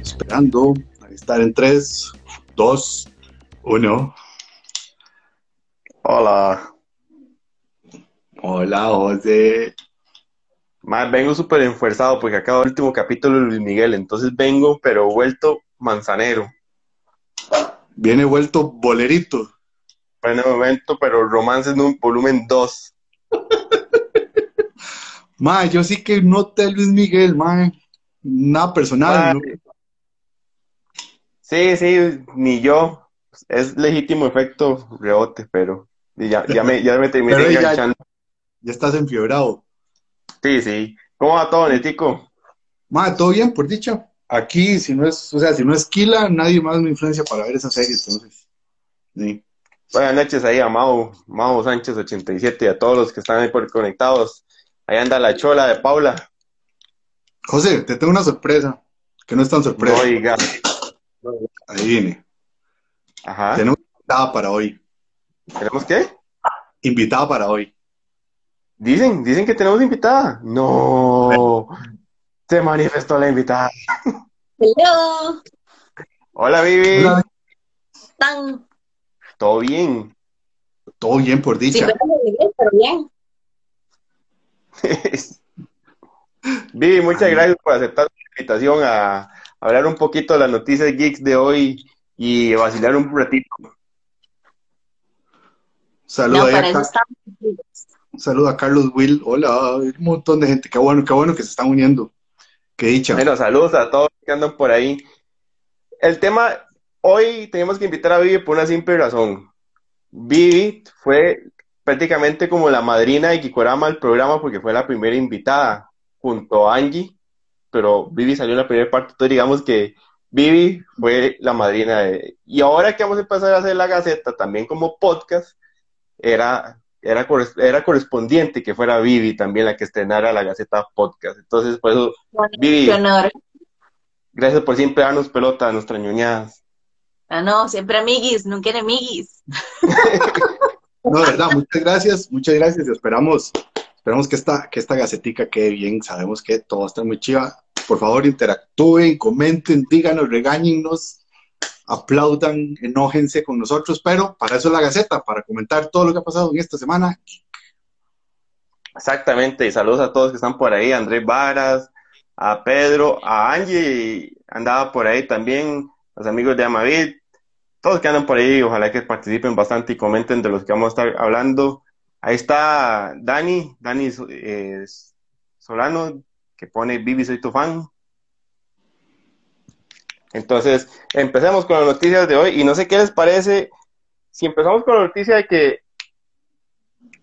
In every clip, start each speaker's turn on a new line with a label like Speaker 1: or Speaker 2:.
Speaker 1: Esperando a estar en 3, 2, 1.
Speaker 2: Hola.
Speaker 1: Hola, José.
Speaker 2: Más vengo súper enfuerzado porque acabo el último capítulo de Luis Miguel, entonces vengo, pero vuelto manzanero.
Speaker 1: Viene vuelto bolerito.
Speaker 2: En el momento, pero romance en un volumen 2.
Speaker 1: Ma, yo sí que no te Luis Miguel, ma. Nada personal.
Speaker 2: Ma, Sí, sí, ni yo. Es legítimo efecto rebote, pero ya, ya me, ya me terminé
Speaker 1: Pero
Speaker 2: enganchando.
Speaker 1: Ya estás enfiebrado.
Speaker 2: Sí, sí. ¿Cómo va todo, Netico?
Speaker 1: Ma, todo bien, por dicha. Aquí, si no es, o sea, si no es Kila, nadie más me influencia para ver esa serie, entonces. Sí.
Speaker 2: Buenas noches ahí a Mau, Mau Sánchez 87 y a todos los que están ahí por conectados. Ahí anda la chola de Paula.
Speaker 1: José, te tengo una sorpresa, que no es tan sorpresa.
Speaker 2: No diga.
Speaker 1: Ahí viene.
Speaker 2: Ajá.
Speaker 1: Tenemos invitada para hoy.
Speaker 2: ¿Tenemos qué?
Speaker 1: Invitada para hoy.
Speaker 2: Dicen, dicen que tenemos invitada. No. Se manifestó la invitada.
Speaker 3: Hello,
Speaker 2: Hola, Vivi.
Speaker 1: Hola,
Speaker 3: ¿están?
Speaker 2: ¿Todo bien?
Speaker 1: todo bien, por
Speaker 3: Sí,
Speaker 1: dicha.
Speaker 3: inglés, pero bien.
Speaker 2: Vivi, muchas gracias por aceptar la invitación a hablar un poquito de las noticias geeks de hoy y vacilar un ratito.
Speaker 1: Saluda
Speaker 3: No,
Speaker 1: a saluda a Carlos Will. Hola, un montón de gente. Qué bueno, qué bueno que se están uniendo. Qué dicha.
Speaker 2: Bueno, saludos a todos que andan por ahí. El tema, hoy tenemos que invitar a Vivi por una simple razón. Vivi fue prácticamente como la madrina de Kikorama al programa porque fue la primera invitada junto a Angie, pero Vivi salió en la primera parte, entonces digamos que Vivi fue la madrina de... Y ahora que vamos a empezar a hacer la Gaceta también como podcast, era, era, era correspondiente que fuera Vivi también la que estrenara la Gaceta Podcast. Entonces, por eso Vivi.
Speaker 3: Honor.
Speaker 2: Gracias por siempre darnos pelota a nuestras ñoñadas.
Speaker 3: Ah, no, siempre amiguis, nunca enemiguis.
Speaker 1: No, de verdad, muchas gracias, muchas gracias. Esperamos, esperamos que esta, que esta gacetica quede bien. Sabemos que todo está muy chiva. Por favor, interactúen, comenten, díganos, regáñennos, aplaudan, enójense con nosotros, pero para eso es la gaceta, para comentar todo lo que ha pasado en esta semana.
Speaker 2: Exactamente, y saludos a todos que están por ahí, Andrés Varas, a Pedro, a Angie, andaba por ahí también, los amigos de Amavit, todos que andan por ahí, ojalá que participen bastante y comenten de los que vamos a estar hablando. Ahí está Dani, Dani eh, Solano, que pone Vivi, soy tu fan. Entonces, empecemos con las noticias de hoy, y no sé qué les parece, si empezamos con la noticia de que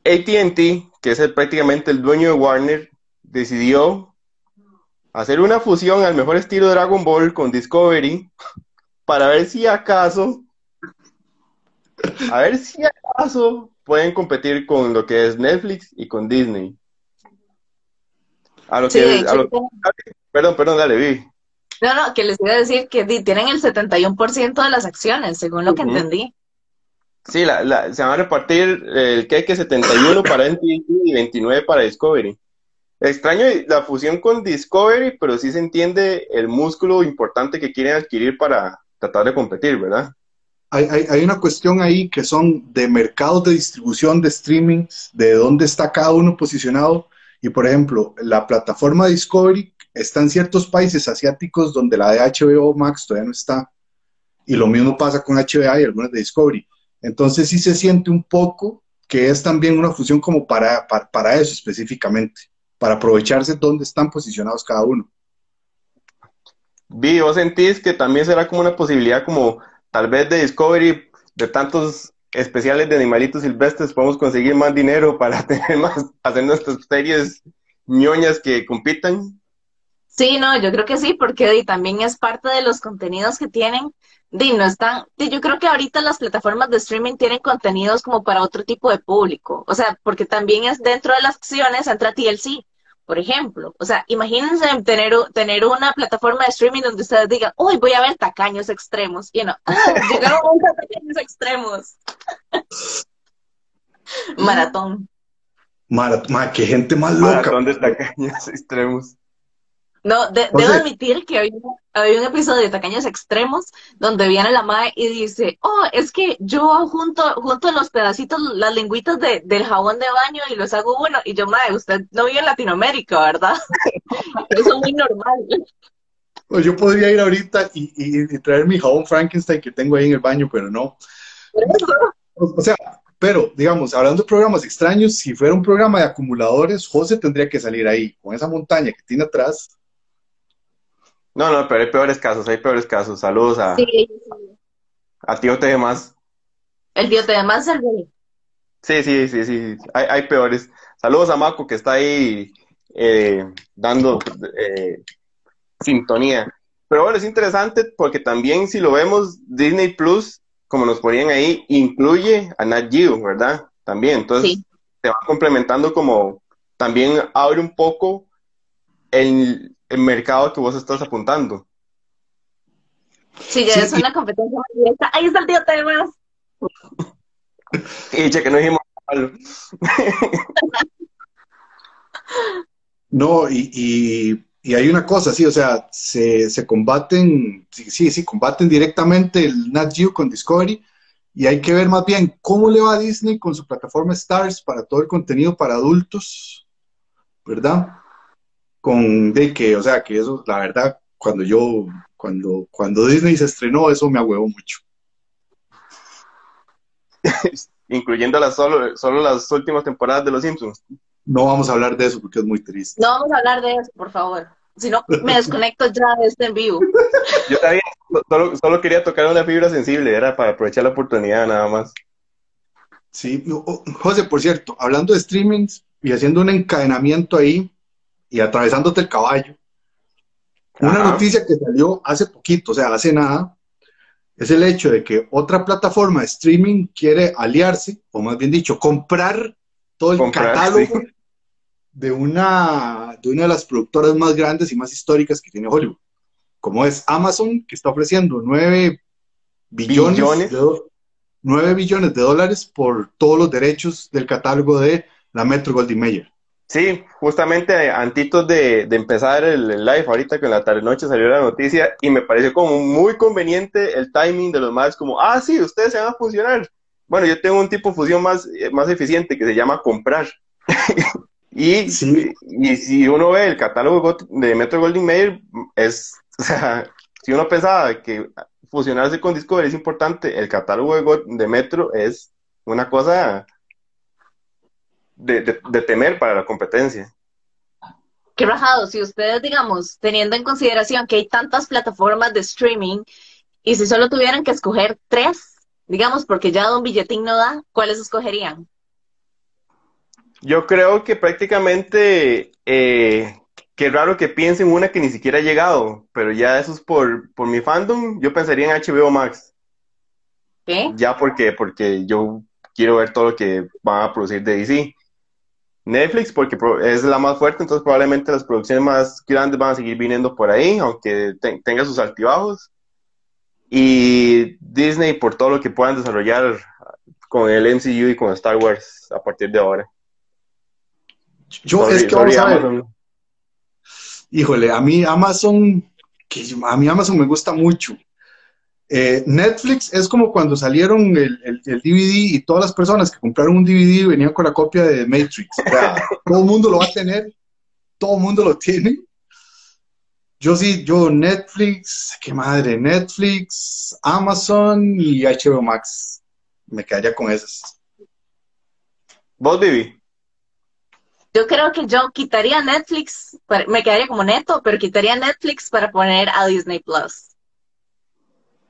Speaker 2: ATT, que es prácticamente el dueño de Warner, decidió hacer una fusión al mejor estilo Dragon Ball con Discovery para ver si acaso, a ver si acaso pueden competir con lo que es Netflix y con Disney. A lo
Speaker 3: Sí,
Speaker 2: que, a perdón, perdón, dale, vi.
Speaker 3: no, no, que les iba a decir que tienen el 71% de las acciones, según lo que entendí.
Speaker 2: Sí, la, la- se van a repartir el queque 71 para NBC y 29 para Discovery. Extraño la fusión con Discovery, pero sí se entiende el músculo importante que quieren adquirir para tratar de competir, ¿verdad?
Speaker 1: Hay, hay, una cuestión ahí que son de mercados de distribución de streaming, de dónde está cada uno posicionado. Y por ejemplo, la plataforma Discovery está en ciertos países asiáticos donde la de HBO Max todavía no está. Y lo mismo pasa con HBO y algunas de Discovery. Entonces sí se siente un poco que es también una fusión como para, para, para eso específicamente, para aprovecharse dónde están posicionados cada uno.
Speaker 2: Vi, ¿vos sentís que también será como una posibilidad como tal vez de Discovery, de tantos especiales de animalitos silvestres, podemos conseguir más dinero para tener más, hacer nuestras series ñoñas que compitan?
Speaker 3: Sí, no, yo creo que sí, porque también es parte de los contenidos que tienen. Di, no están, di, yo creo que ahorita las plataformas de streaming tienen contenidos como para otro tipo de público. O sea, porque también es dentro de las acciones entra TLC, por ejemplo. O sea, imagínense tener, tener una plataforma de streaming donde ustedes digan, uy, voy a ver tacaños extremos. Y no, ah, llegaron a tacaños extremos. Maratón.
Speaker 1: Marat qué gente más loca.
Speaker 2: Maratón de tacaños extremos.
Speaker 3: No, debo admitir que había, un episodio de Tacaños Extremos donde viene la madre y dice, oh, es que yo junto, junto los pedacitos, las lingüitas de, del jabón de baño y los hago uno. Y yo, madre, usted no vive en Latinoamérica, ¿verdad? Eso es muy normal.
Speaker 1: Pues yo podría ir ahorita y, y, traer mi jabón Frankenstein que tengo ahí en el baño, pero no. O sea, pero, digamos, hablando de programas extraños, si fuera un programa de acumuladores, José tendría que salir ahí, con esa montaña que tiene atrás.
Speaker 2: No, no, pero hay peores casos, hay peores casos. Saludos a, sí, a Tío T más.
Speaker 3: El Tío T más el
Speaker 2: Sí, sí, sí, sí, hay, hay peores. Saludos a Mako que está ahí eh, dando eh, sintonía. Pero bueno, es interesante porque también si lo vemos, Disney Plus como nos ponían ahí, incluye a Nat Geo, ¿verdad? También, entonces se va complementando como también abre un poco el, mercado que vos estás apuntando.
Speaker 3: Sí, ya es una competencia más directa. Ahí está el tío Temas.
Speaker 2: y che, que no dijimos
Speaker 1: No, y, y, hay una cosa, sí, o sea, se, se combaten, sí, sí, sí, combaten directamente el Nat Geo con Discovery y hay que ver más bien cómo le va a Disney con su plataforma Stars para todo el contenido para adultos, ¿verdad? Con de que, o sea, que eso, la verdad, cuando yo, cuando, cuando Disney se estrenó, eso me ahuevó mucho.
Speaker 2: Incluyendo las solo, solo las últimas temporadas de Los Simpsons.
Speaker 1: No vamos a hablar de eso porque es muy triste.
Speaker 3: No vamos a hablar de eso, por favor. Si no, me desconecto ya de este en vivo.
Speaker 2: Yo también solo, solo quería tocar una fibra sensible, era para aprovechar la oportunidad nada más.
Speaker 1: Sí, José, por cierto, hablando de streamings y haciendo un encadenamiento ahí y atravesándote el caballo, una noticia que salió hace poquito, o sea, hace nada, es el hecho de que otra plataforma de streaming quiere aliarse, o más bien dicho, comprar todo el catálogo de, una, de una de las productoras más grandes y más históricas que tiene Hollywood, como es Amazon, que está ofreciendo 9 billones, De, billones de dólares por todos los derechos del catálogo de la Metro Goldie Mayer.
Speaker 2: Sí, justamente antitos de, de empezar el, live, ahorita que en la tarde noche salió la noticia y me pareció como muy conveniente el timing de los más, como, ah, sí, ustedes se van a funcionar. Bueno, yo tengo un tipo de fusión más, eh, más eficiente que se llama comprar. y, y si uno ve el catálogo de Metro Golding Mayer, es, o sea, si uno pensaba que fusionarse con Discovery es importante, el catálogo de, Metro es una cosa de, de, temer para la competencia.
Speaker 3: Qué rajado, si ustedes, digamos, teniendo en consideración que hay tantas plataformas de streaming, y si solo tuvieran que escoger tres, Digamos, porque ya Don Billetín no da, ¿cuáles escogerían?
Speaker 2: Yo creo que prácticamente, eh, qué raro que piensen una que ni siquiera ha llegado, pero ya eso es por, por mi fandom, yo pensaría en HBO Max.
Speaker 3: ¿Qué?
Speaker 2: Ya porque, porque yo quiero ver todo lo que van a producir de DC. Netflix porque es la más fuerte, entonces probablemente las producciones más grandes van a seguir viniendo por ahí, aunque tenga sus altibajos y Disney por todo lo que puedan desarrollar con el MCU y con Star Wars a partir de ahora.
Speaker 1: Yo es que vamos a ver. Híjole, a mí Amazon, que a mí Amazon me gusta mucho. Eh, Netflix es como cuando salieron el, DVD y todas las personas que compraron un DVD venían con la copia de Matrix. todo el mundo lo va a tener, todo el mundo lo tiene. Yo sí, yo Netflix, qué madre, Netflix, Amazon y HBO Max. Me quedaría con esas.
Speaker 2: ¿Vos, Vivi?
Speaker 3: Yo creo que yo quitaría Netflix, me quedaría como neto, pero quitaría Netflix para poner a Disney Plus.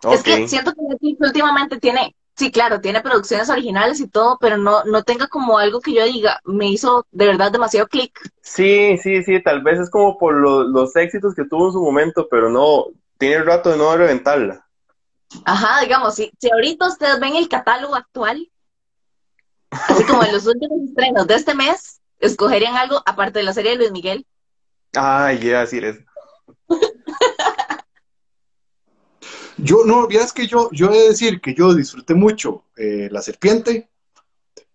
Speaker 3: Es que siento que Netflix últimamente tiene Sí, claro, tiene producciones originales y todo, pero no, no tenga como algo que yo diga, me hizo de verdad demasiado clic.
Speaker 2: Sí, sí, sí, tal vez es como por los éxitos que tuvo en su momento, pero no, tiene el rato de no reventarla.
Speaker 3: Ajá, digamos, si, si ahorita ustedes ven el catálogo actual, así como en los últimos estrenos de este mes, escogerían algo aparte de la serie de Luis Miguel.
Speaker 2: Ay, ya, decir eso.
Speaker 1: Yo, no, es que yo, yo he de decir que yo disfruté mucho eh, La Serpiente,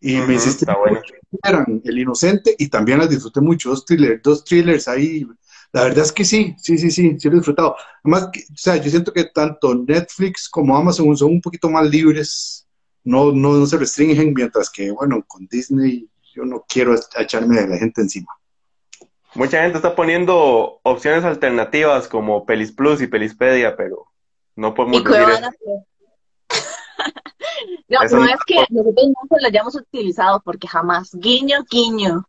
Speaker 1: Y me hiciste bueno. eran El Inocente y también las disfruté mucho, dos thrillers, dos thrillers ahí. La verdad es que sí, sí, sí, sí, sí lo he disfrutado. Además, o sea, yo siento que tanto Netflix como Amazon son un poquito más libres, no, no, no se restringen, mientras que, bueno, con Disney yo no quiero echarme de la gente encima.
Speaker 2: Mucha gente está poniendo opciones alternativas como Pelis Plus y Pelispedia, pero no podemos decir eso.
Speaker 3: no, no, es que nosotros no lo hayamos utilizado porque jamás. Guiño, guiño.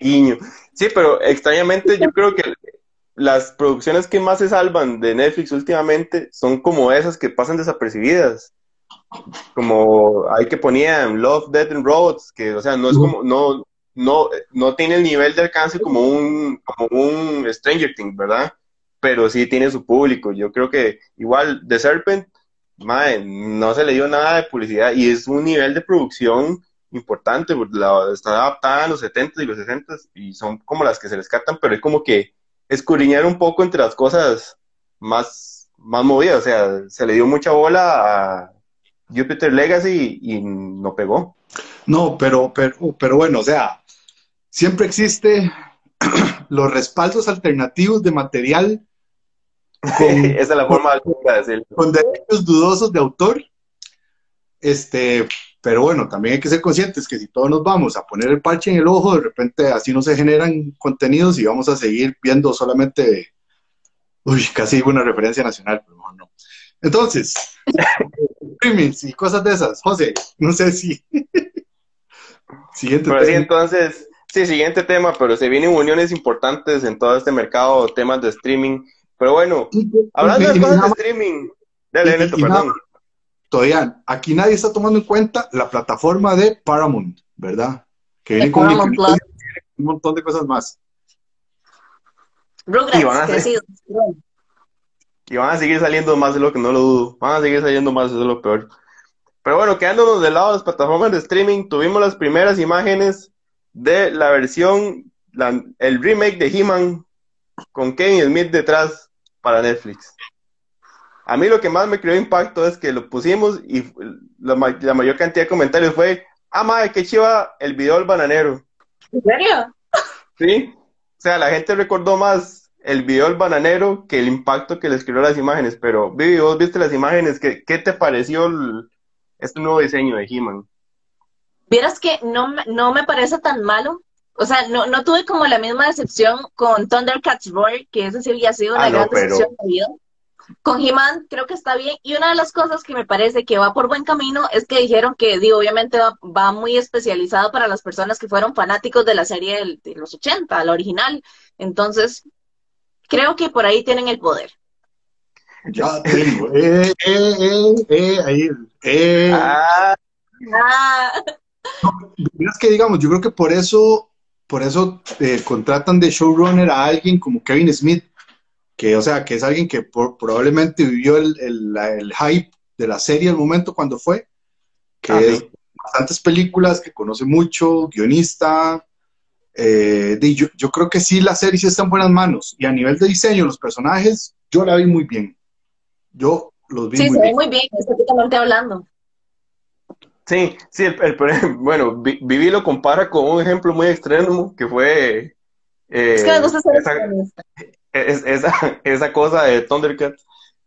Speaker 2: Guiño. Sí, pero extrañamente yo creo que las producciones que más se salvan de Netflix últimamente son como esas que pasan desapercibidas. Como hay que ponían Love, Dead and Roads, que, o sea, no es como, no, no, no tiene el nivel de alcance como un, como un Stranger Things, ¿verdad? Pero sí tiene su público. Yo creo que igual The Serpent, no se le dio nada de publicidad y es un nivel de producción importante, la, está adaptada a los 70 y los 60 y son como las que se rescatan, pero es como que escudriñar un poco entre las cosas más, más movidas, o sea, se le dio mucha bola a Jupiter Legacy y no pegó.
Speaker 1: No, pero, pero, pero bueno, o sea, siempre existe los respaldos alternativos de material.
Speaker 2: Esa es la forma de
Speaker 1: decirlo. Con derechos dudosos de autor. Este, pero bueno, también hay que ser conscientes que si todos nos vamos a poner el parche en el ojo, de repente así no se generan contenidos y vamos a seguir viendo solamente, uy, casi una referencia nacional, pero no. Entonces, streamings y cosas de esas. José, no sé si
Speaker 2: Siguiente tema. entonces, sí, siguiente tema, pero se vienen uniones importantes en todo este mercado, temas de streaming. Pero bueno, hablando de cosas de streaming, dale, Neto, perdón.
Speaker 1: Todavía, aquí nadie está tomando en cuenta la plataforma de Paramount, ¿verdad? Que viene con un montón de cosas más.
Speaker 2: y van, a y van a seguir saliendo más de lo que no lo dudo. Van a seguir saliendo más, de lo peor. Pero bueno, quedándonos del lado de las plataformas de streaming, tuvimos las primeras imágenes de la versión, el remake de He-Man con Kevin Smith detrás para Netflix. A mí lo que más me creó impacto es que lo pusimos y la, mayor cantidad de comentarios fue, ah, madre, qué chiva el video del bananero.
Speaker 3: ¿En serio?
Speaker 2: Sí. O sea, la gente recordó más el video del bananero que el impacto que les creó las imágenes. Pero, Vivi, vos viste las imágenes, ¿qué, qué te pareció el, este nuevo diseño de He-Man.
Speaker 3: Vieras que no, no me parece tan malo. O sea, no, no tuve como la misma decepción con Thundercats Roar, que ese sí había sido una ah, gran decepción de vida. Con He-Man creo que está bien. Y una de las cosas que me parece que va por buen camino es que dijeron que, digo, obviamente va, muy especializado para las personas que fueron fanáticos de la serie de los 80, la original. Entonces, creo que por ahí tienen el poder.
Speaker 1: Ya tengo. Eh, eh, eh, eh, ahí. Eh. Ah. es que digamos, yo creo que por eso, por eso eh, contratan de showrunner a alguien como Kevin Smith, que, o sea, que es alguien que probablemente vivió el, el, hype de la serie al momento cuando fue, que es bastantes películas, que conoce mucho, guionista. Eh, yo, yo creo que sí, la serie sí está en buenas manos. Y a nivel de diseño, los personajes, yo la vi muy bien. Yo los vi
Speaker 3: sí, se ve muy bien, estéticamente hablando.
Speaker 2: Sí, sí, el, bueno, Vivi lo compara con un ejemplo muy extremo que fue...
Speaker 3: Eh, es que me gusta
Speaker 2: esa, esa, cosa de Thundercats.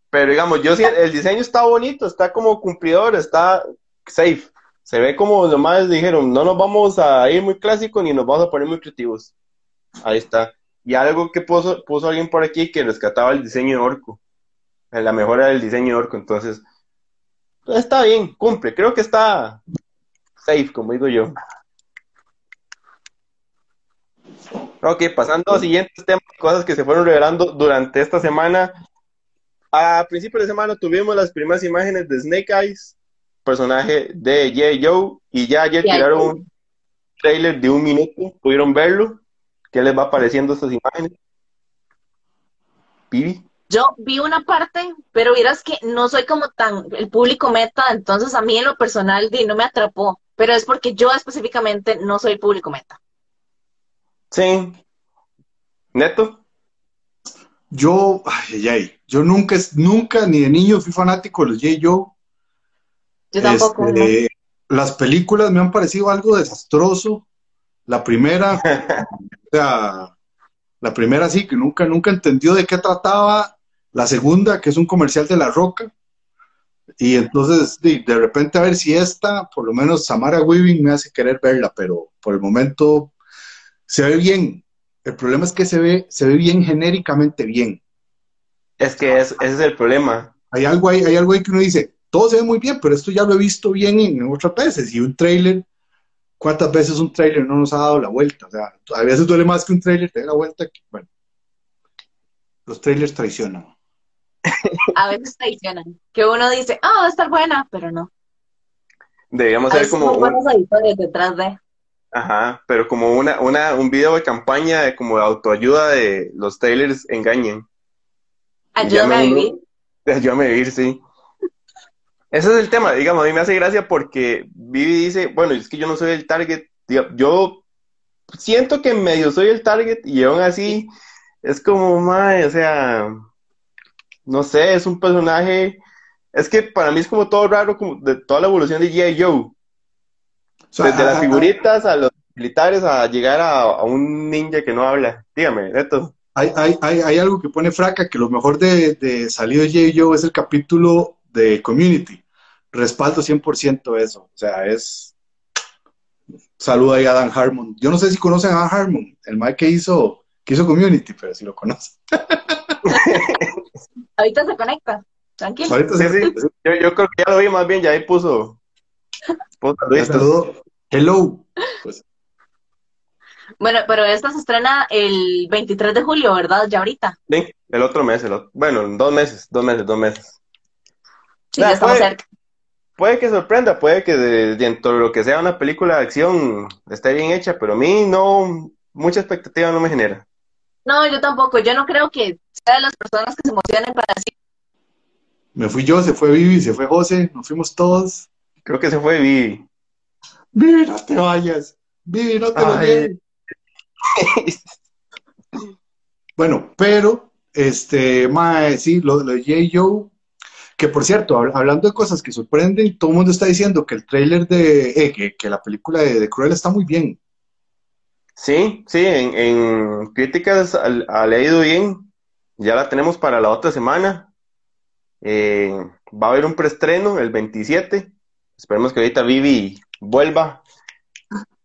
Speaker 2: Pero digamos, yo sí, el diseño está bonito, está como cumplidor, está safe. Se ve como los más dijeron, no nos vamos a ir muy clásico ni nos vamos a poner muy creativos. Ahí está. Y algo que puso, puso alguien por aquí que rescataba el diseño de Orco la mejora del diseño de Orco, entonces está bien, cumple, creo que está safe, como digo yo. Ok, pasando a siguientes temas, cosas que se fueron revelando durante esta semana. A principios de semana tuvimos las primeras imágenes de Snake Eyes, personaje de J. Joe, y ya ayer tiraron un trailer de un minuto, pudieron verlo. ¿Qué les va apareciendo estas imágenes? Pibi.
Speaker 3: Yo vi una parte, pero vieras que no soy como tan el público meta, entonces a mí en lo personal no me atrapó, pero es porque yo específicamente no soy público meta.
Speaker 2: Sí. Neto.
Speaker 1: Yo, ay, ay, yo nunca, nunca ni de niño fui fanático de los J.
Speaker 3: Joe. Yo tampoco. Este,
Speaker 1: las películas me han parecido algo desastroso. La primera, o sea, la primera sí, que nunca, nunca entendió de qué trataba. La segunda, que es un comercial de La Roca. Y entonces, de, de repente, a ver si esta, por lo menos Samara Weaving me hace querer verla, pero por el momento se ve bien. El problema es que se ve, se ve bien genéricamente bien.
Speaker 2: Es que es, ese es el problema.
Speaker 1: Hay algo ahí, hay algo ahí que uno dice, todo se ve muy bien, pero esto ya lo he visto bien en otras veces. Y un trailer, ¿cuántas veces un trailer no nos ha dado la vuelta? O sea, a veces duele más que un trailer te dé la vuelta. Que, bueno, los trailers traicionan.
Speaker 3: A veces traicionan. Que uno dice, ah, va a estar buena, pero no.
Speaker 2: Deberíamos
Speaker 3: A
Speaker 2: hacer como un,
Speaker 3: detrás de.
Speaker 2: ajá, pero como una, una, un video de campaña de como de autoayuda de los trailers engañen.
Speaker 3: Ayúdame a vivir.
Speaker 2: Ayúdame a vivir, sí. Ese es el tema, digamos, a mí me hace gracia porque Vivi dice, bueno, es que yo no soy el target, yo siento que medio soy el target y aún así es como, mae, o sea, no sé, es un personaje, es que para mí es como todo raro, como de toda la evolución de G.I. Joe, desde las figuritas a los militares a llegar a, a un ninja que no habla. Dígame, Neto.
Speaker 1: Hay, hay, hay, hay algo que pone fraca, que lo mejor de, de salido. Joe es el capítulo de Community. Respaldo 100% eso. O sea, es... Saluda ahí a Dan Harmon. Yo no sé si conocen a Dan Harmon, el Mike que hizo, que hizo Community, pero si lo conocen.
Speaker 3: Ahorita se conecta. Tranquilo.
Speaker 1: Ahorita
Speaker 2: Sí, sí. Yo, yo creo que ya lo vi más bien, ya ahí puso, puso
Speaker 1: ya
Speaker 2: saluditos.
Speaker 1: saludó. Hello. Pues,
Speaker 3: Bueno, pero esta se estrena el 23 de julio, ¿verdad? Ya ahorita.
Speaker 2: Sí, el otro mes, el otro- bueno, en dos meses, dos meses, dos meses.
Speaker 3: Sí,
Speaker 2: Ya,
Speaker 3: ya estamos
Speaker 2: puede-
Speaker 3: cerca.
Speaker 2: Puede que sorprenda, puede que de- dentro de lo que sea una película de acción esté bien hecha, pero a mí no, mucha expectativa no me genera.
Speaker 3: No, yo tampoco. Yo no creo que sea de las personas que se emocionen para decir,
Speaker 1: me fui yo, se fue Vivi, se fue José, nos fuimos todos.
Speaker 2: Creo que se fue Vivi.
Speaker 1: Vivi, no te vayas. Vivi, no te lleves. Bueno, pero, este, mae, sí, lo, lo de J. Joe, que por cierto, hab- hablando de cosas que sorprenden, todo el mundo está diciendo que el tráiler de, eh, que, que la película de, de Cruella está muy bien.
Speaker 2: Sí, sí, en, críticas ha leído bien. Ya la tenemos para la otra semana. Eh, va a haber un preestreno el 27. Esperemos que ahorita Vivi vuelva.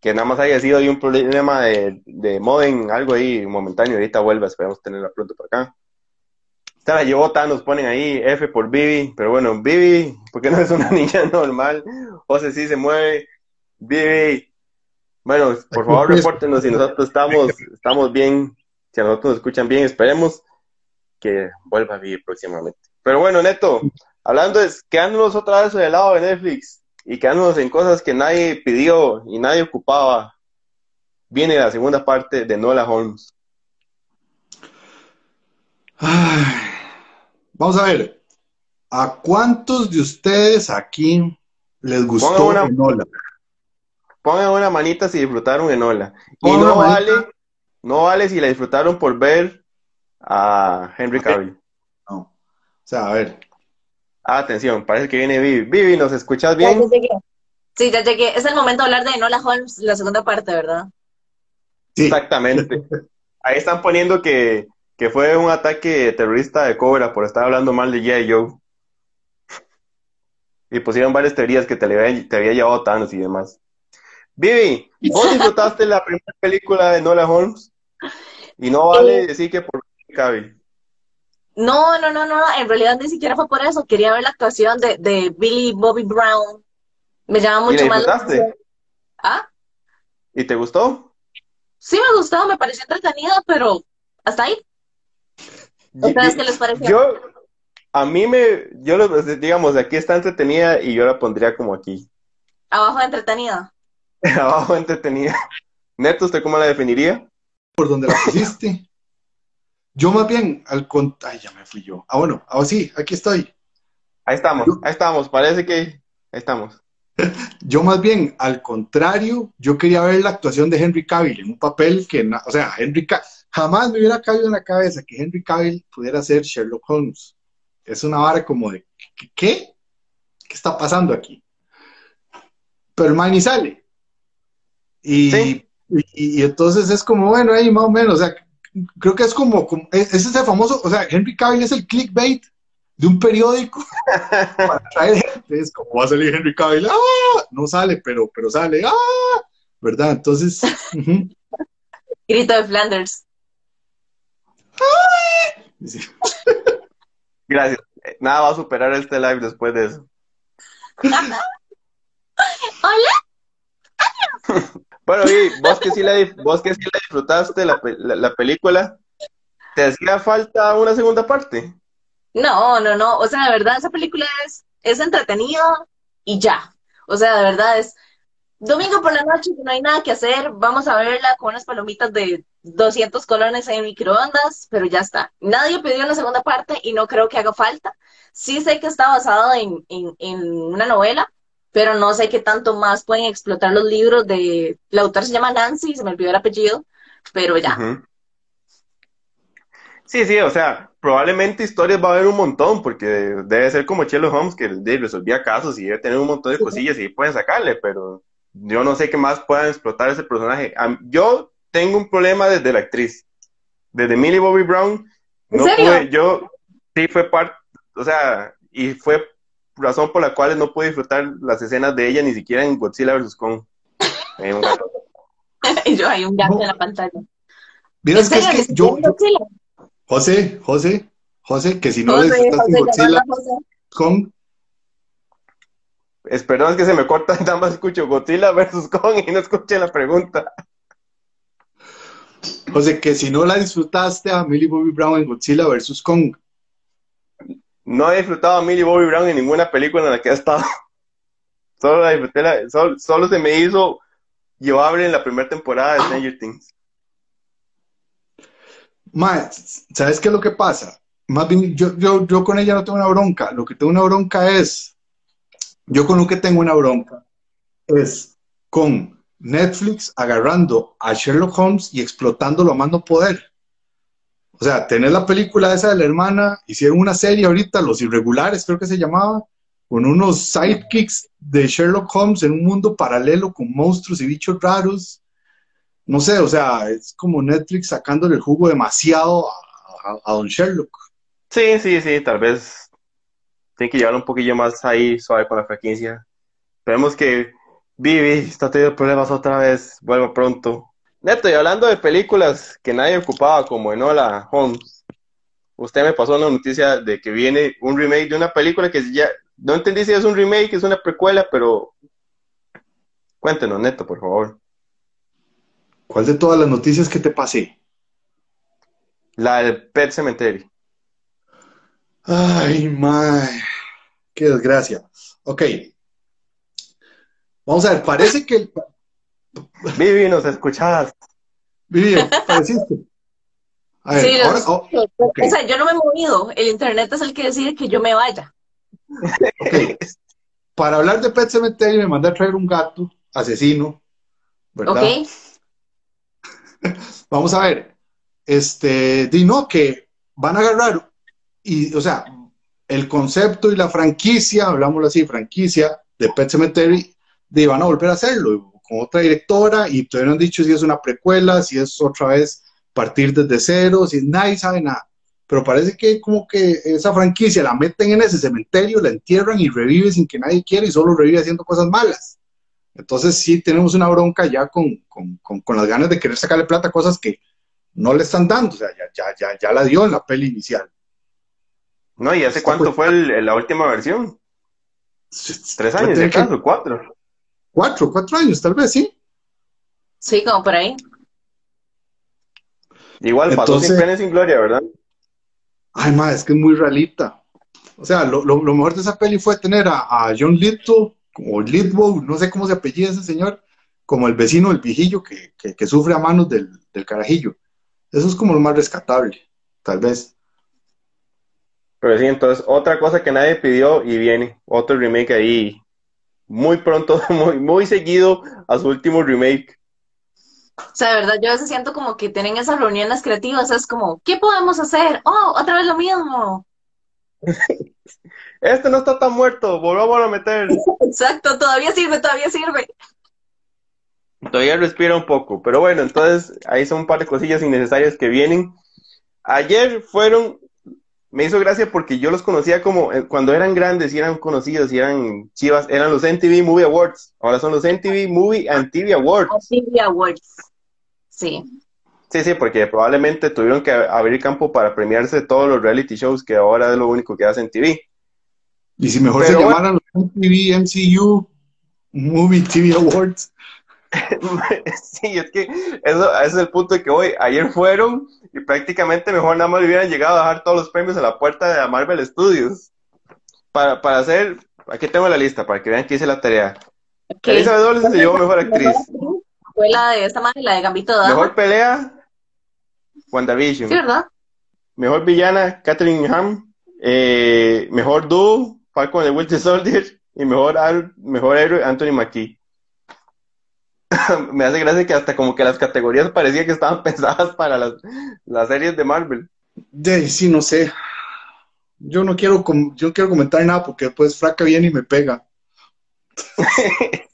Speaker 2: Que nada más haya sido un problema de, de modem, algo ahí momentáneo. Ahorita vuelva, esperemos tenerla pronto por acá. Esta la llevó nos ponen ahí F por Vivi. Pero bueno, Vivi, ¿por qué no es una niña normal? José sí se mueve. Vivi, bueno, por favor, repórtenos si nosotros estamos, estamos bien, si a nosotros nos escuchan bien, esperemos que vuelva a vivir próximamente. Pero bueno, Neto, hablando de quedándonos otra vez del lado de Netflix y quedándonos en cosas que nadie pidió y nadie ocupaba, viene la segunda parte de Nola Holmes.
Speaker 1: Ay, vamos a ver, ¿a cuántos de ustedes aquí les gustó
Speaker 2: una-
Speaker 1: Enola?
Speaker 2: Pongan una manita si disfrutaron Enola. Y no
Speaker 1: manita.
Speaker 2: vale, no vale si la disfrutaron por ver a Henry Cavill.
Speaker 1: No. O sea, a ver,
Speaker 2: atención, parece que viene Vivi. Vivi, ¿nos escuchas
Speaker 3: Ya
Speaker 2: bien?
Speaker 3: Sí, ya llegué. Es el momento de hablar de Enola Holmes, la segunda parte, ¿verdad?
Speaker 1: sí,
Speaker 2: Exactamente. Ahí están poniendo que, que fue un ataque terrorista de Cobra por estar hablando mal de G.I. Joe. Y pusieron varias teorías que te, le había, te había llevado Thanos y demás. Vivi, ¿vos disfrutaste la primera película de Nola Holmes? Y no vale
Speaker 3: Eh.
Speaker 2: decir que por Cavill.
Speaker 3: No, no, no, no, en realidad ni siquiera fue por eso. Quería ver la actuación de, de Billy Bobby Brown. Me llama
Speaker 2: ¿Y la
Speaker 3: mucho más la
Speaker 2: disfrutaste?
Speaker 3: atención. ¿Ah?
Speaker 2: ¿Y te gustó?
Speaker 3: Sí me gustó, me pareció entretenida, pero hasta ahí. ¿Ustedes qué les pareció?
Speaker 2: Yo, a mí me, yo lo, digamos, aquí está entretenida y yo la pondría como aquí.
Speaker 3: Abajo de entretenida.
Speaker 2: Abajo entretenida. Neto, ¿usted cómo la definiría?
Speaker 1: por donde la pusiste. Yo más bien, al con... Ay, ya me fui yo. Ah, bueno, ahora sí, aquí estoy.
Speaker 2: Ahí estamos, ahí estamos, parece que ahí estamos.
Speaker 1: Yo más bien, al contrario, yo quería ver la actuación de Henry Cavill en un papel que, na- o sea, Henry Ca- jamás me hubiera caído en la cabeza que Henry Cavill pudiera ser Sherlock Holmes. Es una vara como de, ¿qué? ¿Qué, ¿Qué está pasando aquí? pero el man ni sale. Y, y, entonces es como, bueno, ahí más o menos, o sea, creo que es como, como ese es el famoso, o sea, Henry Cavill es el clickbait de un periódico para traer gente, es como va a salir Henry Cavill, ¡ah! No sale, pero, pero sale, ¡ah! ¿Verdad? Entonces...
Speaker 3: Grito de Flanders.
Speaker 2: Gracias. Nada va a superar este live después de eso.
Speaker 3: Hola.
Speaker 2: Bueno, y vos que sí la, disfrutaste la, la, película, ¿te hacía falta una segunda parte?
Speaker 3: No, no, no. O sea, de verdad, esa película es, es entretenida y ya. O sea, de verdad es domingo por la noche, no hay nada que hacer, vamos a verla con unas palomitas de 200 colones en microondas, pero ya está. Nadie pidió la segunda parte y no creo que haga falta. Sí sé que está basado en, una novela, pero no sé qué tanto más pueden explotar los libros de... La autora se llama Nancy, se me olvidó el apellido, pero ya.
Speaker 2: Sí, sí, o sea, probablemente historias va a haber un montón, porque debe ser como Sherlock Holmes, que resolvía casos y debe tener un montón de cosillas y pueden sacarle, pero yo no sé qué más puedan explotar ese personaje. Yo tengo un problema desde la actriz. Desde Millie Bobby Brown, no pude, yo sí fue parte, o sea, y fue razón por la cual no pude disfrutar las escenas de ella ni siquiera en Godzilla vs. Kong.
Speaker 3: y yo hay un gato en la pantalla.
Speaker 1: Mira, es que, es que yo, José, José, José, que si no José, disfrutaste Godzilla Kong,
Speaker 2: Espero que se me corta, nada más escucho Godzilla versus Kong y no escuché la pregunta.
Speaker 1: Sea, que si no la disfrutaste a Millie Bobby Brown en Godzilla versus Kong.
Speaker 2: No he disfrutado a Millie Bobby Brown en ninguna película en la que ha estado. Solo la disfruté, solo, se me hizo llevable en la primera temporada de Stranger Things.
Speaker 1: Más, ¿sabes qué es lo que pasa? Más bien, yo, yo, yo con ella no tengo una bronca. Lo que tengo una bronca es yo con lo que tengo una bronca es con Netflix agarrando a Sherlock Holmes y explotándolo a mando poder. O sea, tener la película esa de la hermana, hicieron una serie ahorita, Los Irregulares creo que se llamaba, con unos sidekicks de Sherlock Holmes en un mundo paralelo con monstruos y bichos raros. No sé, o sea, es como Netflix sacándole el jugo demasiado a, a Don Sherlock.
Speaker 2: Sí, sí, sí, tal vez tiene que llevarlo un poquillo más ahí suave con la frecuencia. Esperemos que Vivi está teniendo problemas otra vez, vuelva pronto. Neto, y hablando de películas que nadie ocupaba como Enola Holmes, usted me pasó una noticia de que viene un remake de una película que ya, no entendí si es un remake, es una precuela, pero cuéntenos, Neto, por favor.
Speaker 1: ¿Cuál de todas las noticias que te pasé?
Speaker 2: La del Pet Cemetery.
Speaker 1: Ay, my. Qué desgracia. Ok. Vamos a ver, parece que.
Speaker 2: Vivi, nos escuchas.
Speaker 1: Vivi, pareciste.
Speaker 3: A ver, sí, ahora, oh, O sea, yo no me he movido. El internet es el que decide que yo me vaya.
Speaker 1: Okay. Para hablar de Pet Cemetery me mandé a traer un gato asesino. ¿Verdad? Ok. Vamos a ver. Este, Dino, que van a agarrar y, o sea, el concepto y la franquicia, hablámoslo así, franquicia de Pet Cemetery, de van a volver a hacerlo con otra directora y todavía no han dicho si es una precuela, si es otra vez partir desde cero, si nadie sabe nada. Pero parece que como que esa franquicia la meten en ese cementerio, la entierran y revive sin que nadie quiera y solo revive haciendo cosas malas. Entonces sí tenemos una bronca ya con, con, con, las ganas de querer sacarle plata a cosas que no le están dando, o sea, ya, ya, ya, ya la dio en la peli inicial.
Speaker 2: No, ¿y hace cuánto fue la última versión? ¿Tres años de acaso? ¿Cuatro?
Speaker 1: Cuatro, cuatro años, tal vez, sí.
Speaker 3: Sí, como por ahí.
Speaker 2: Igual pasó sin pena y sin gloria, ¿verdad?
Speaker 1: Ay, madre, es que es muy realita. O sea, lo, mejor de esa peli fue tener a, John Little, o Litwow, no sé cómo se apellida ese señor, como el vecino del viejillo que, que, sufre a manos del, del carajillo. Eso es como lo más rescatable, tal vez.
Speaker 2: Pero sí, entonces, otra cosa que nadie pidió y viene, otro remake ahí, muy pronto, muy, muy seguido a su último remake.
Speaker 3: O sea, de verdad, yo a veces siento como que tienen esas reuniones creativas, es como, ¿qué podemos hacer? Oh, otra vez lo mismo.
Speaker 2: este no está tan muerto, volvamos a meter.
Speaker 3: Exacto, todavía sirve, todavía sirve.
Speaker 2: Todavía respira un poco, pero bueno, entonces ahí son un par de cosillas innecesarias que vienen. Ayer fueron, me hizo gracia porque yo los conocía como eh, cuando eran grandes y eran conocidos y eran chivas, eran los NTV Movie Awards. Ahora son los NTV Movie and TV Awards.
Speaker 3: TV Awards. Sí.
Speaker 2: Sí, sí, porque probablemente tuvieron que abrir campo para premiarse todos los reality shows que ahora es lo único que hacen TV.
Speaker 1: Y si mejor
Speaker 2: Pero
Speaker 1: se
Speaker 2: bueno.
Speaker 1: llamaran los MTV MCU Movie TV Awards.
Speaker 2: sí, es que eso, ese es el punto de que hoy, ayer fueron y prácticamente mejor nada más hubieran llegado a dejar todos los premios a la puerta de la Marvel Studios. Para, para hacer, aquí tengo la lista para que vean que hice la tarea.
Speaker 3: Ok.
Speaker 2: Elizabeth Olsen se llevó mejor actriz.
Speaker 3: Fue la de esta madre, la de Gambito de Dama.
Speaker 2: Mejor pelea, WandaVision.
Speaker 3: Sí, ¿verdad?
Speaker 2: Mejor villana, Catherine Ham. Eh, mejor dúo, Falcon de Winter Soldier. Y mejor, mejor héroe, Anthony Mackie. Me hace gracia que hasta como que las categorías parecía que estaban pensadas para las, las series de Marvel.
Speaker 1: De, sí, no sé. Yo no quiero, com- yo no quiero comentar nada porque después Fraca viene y me pega.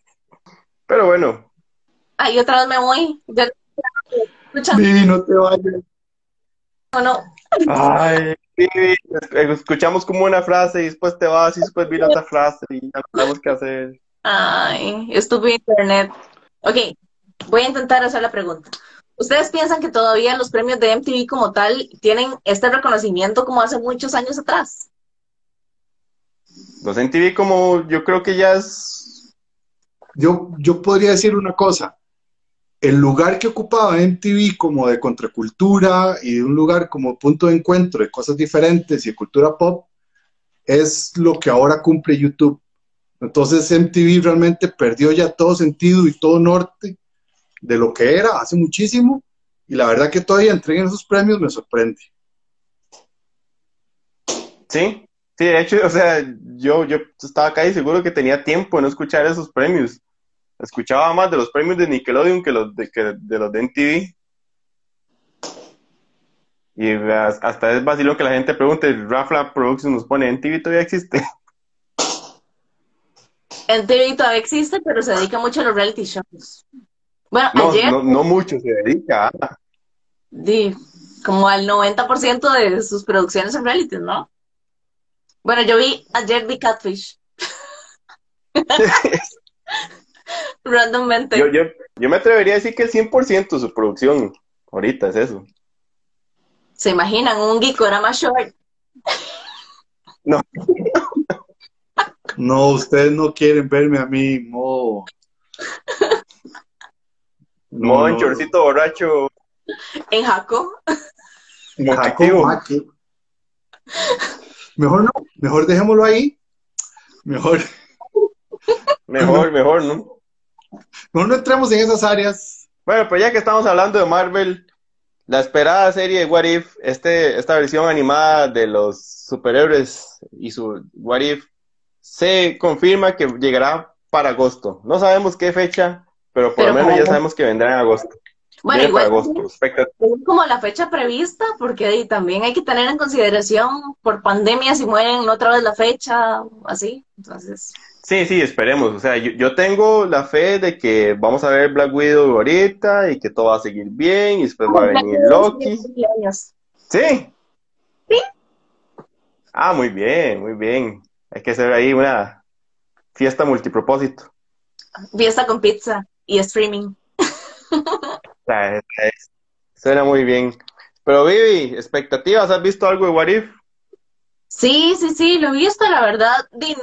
Speaker 2: Pero bueno,
Speaker 3: Ay, otra vez me voy.
Speaker 1: Vivi, no te vayas.
Speaker 3: no, no.
Speaker 2: ay, sí, escuchamos como una frase y después te vas y después viene otra frase y ya no sabemos qué hacer.
Speaker 3: Ay, estúpido internet. Ok, voy a intentar hacer la pregunta. ¿Ustedes piensan que todavía los premios de MTV como tal tienen este reconocimiento como hace muchos años atrás?
Speaker 2: Los MTV como yo creo que ya es...
Speaker 1: Yo, yo podría decir una cosa. El lugar que ocupaba MTV como de contracultura y de un lugar como punto de encuentro de cosas diferentes y de cultura pop es lo que ahora cumple YouTube. Entonces MTV realmente perdió ya todo sentido y todo norte de lo que era hace muchísimo y la verdad que todavía entreguen esos premios me sorprende.
Speaker 2: Sí, sí, de hecho, o sea, yo, yo estaba acá y seguro que tenía tiempo de no escuchar esos premios. Escuchaba más de los premios de Nickelodeon que los de, que de los de MTV. Y as- hasta es vacilo que la gente pregunte, Rafla Productions nos pone, ¿MTV todavía existe?
Speaker 3: MTV todavía existe, pero se dedica mucho a los reality shows. Bueno,
Speaker 2: No,
Speaker 3: ayer,
Speaker 2: no, no mucho se dedica.
Speaker 3: di, como al 90% de sus producciones son reality, ¿no? Bueno, yo vi, ayer vi Catfish. Randommente.
Speaker 2: Yo, yo, yo me atrevería a decir que el 100% de su producción ahorita es eso.
Speaker 3: ¿Se imaginan un Geekorama short?
Speaker 2: No,
Speaker 1: No, ustedes no quieren verme a mí, no. No,
Speaker 2: modo en chorcito borracho.
Speaker 3: En Jaco.
Speaker 1: Jacob Maki. Mejor no, mejor dejémoslo ahí. Mejor,
Speaker 2: Mejor, mejor, ¿no?
Speaker 1: mejor no entremos en esas áreas.
Speaker 2: Bueno, pues ya que estamos hablando de Marvel, la esperada serie de What If, este, esta versión animada de los superhéroes y su What If, se confirma que llegará para agosto. No sabemos qué fecha, pero por
Speaker 3: Pero
Speaker 2: lo menos ya sabemos que vendrá en agosto.
Speaker 3: Bueno,
Speaker 2: Viene para
Speaker 3: igual
Speaker 2: agosto. Expecta-
Speaker 3: es como la fecha prevista, porque ahí también hay que tener en consideración por pandemia si mueren otra vez la fecha, así. Entonces,
Speaker 2: Sí, sí, esperemos. O sea, yo, yo tengo la fe de que vamos a ver Black Widow ahorita y que todo va a seguir bien y después va a venir Loki. Sí.
Speaker 3: Sí.
Speaker 2: Ah, muy bien, muy bien. Hay que hacer ahí una fiesta multipropósito.
Speaker 3: Fiesta con pizza y streaming.
Speaker 2: Es- es- suena muy bien. Pero Vivi, expectativas, ¿has visto algo de What If?
Speaker 3: Sí, sí, sí, lo he visto, la verdad. Din,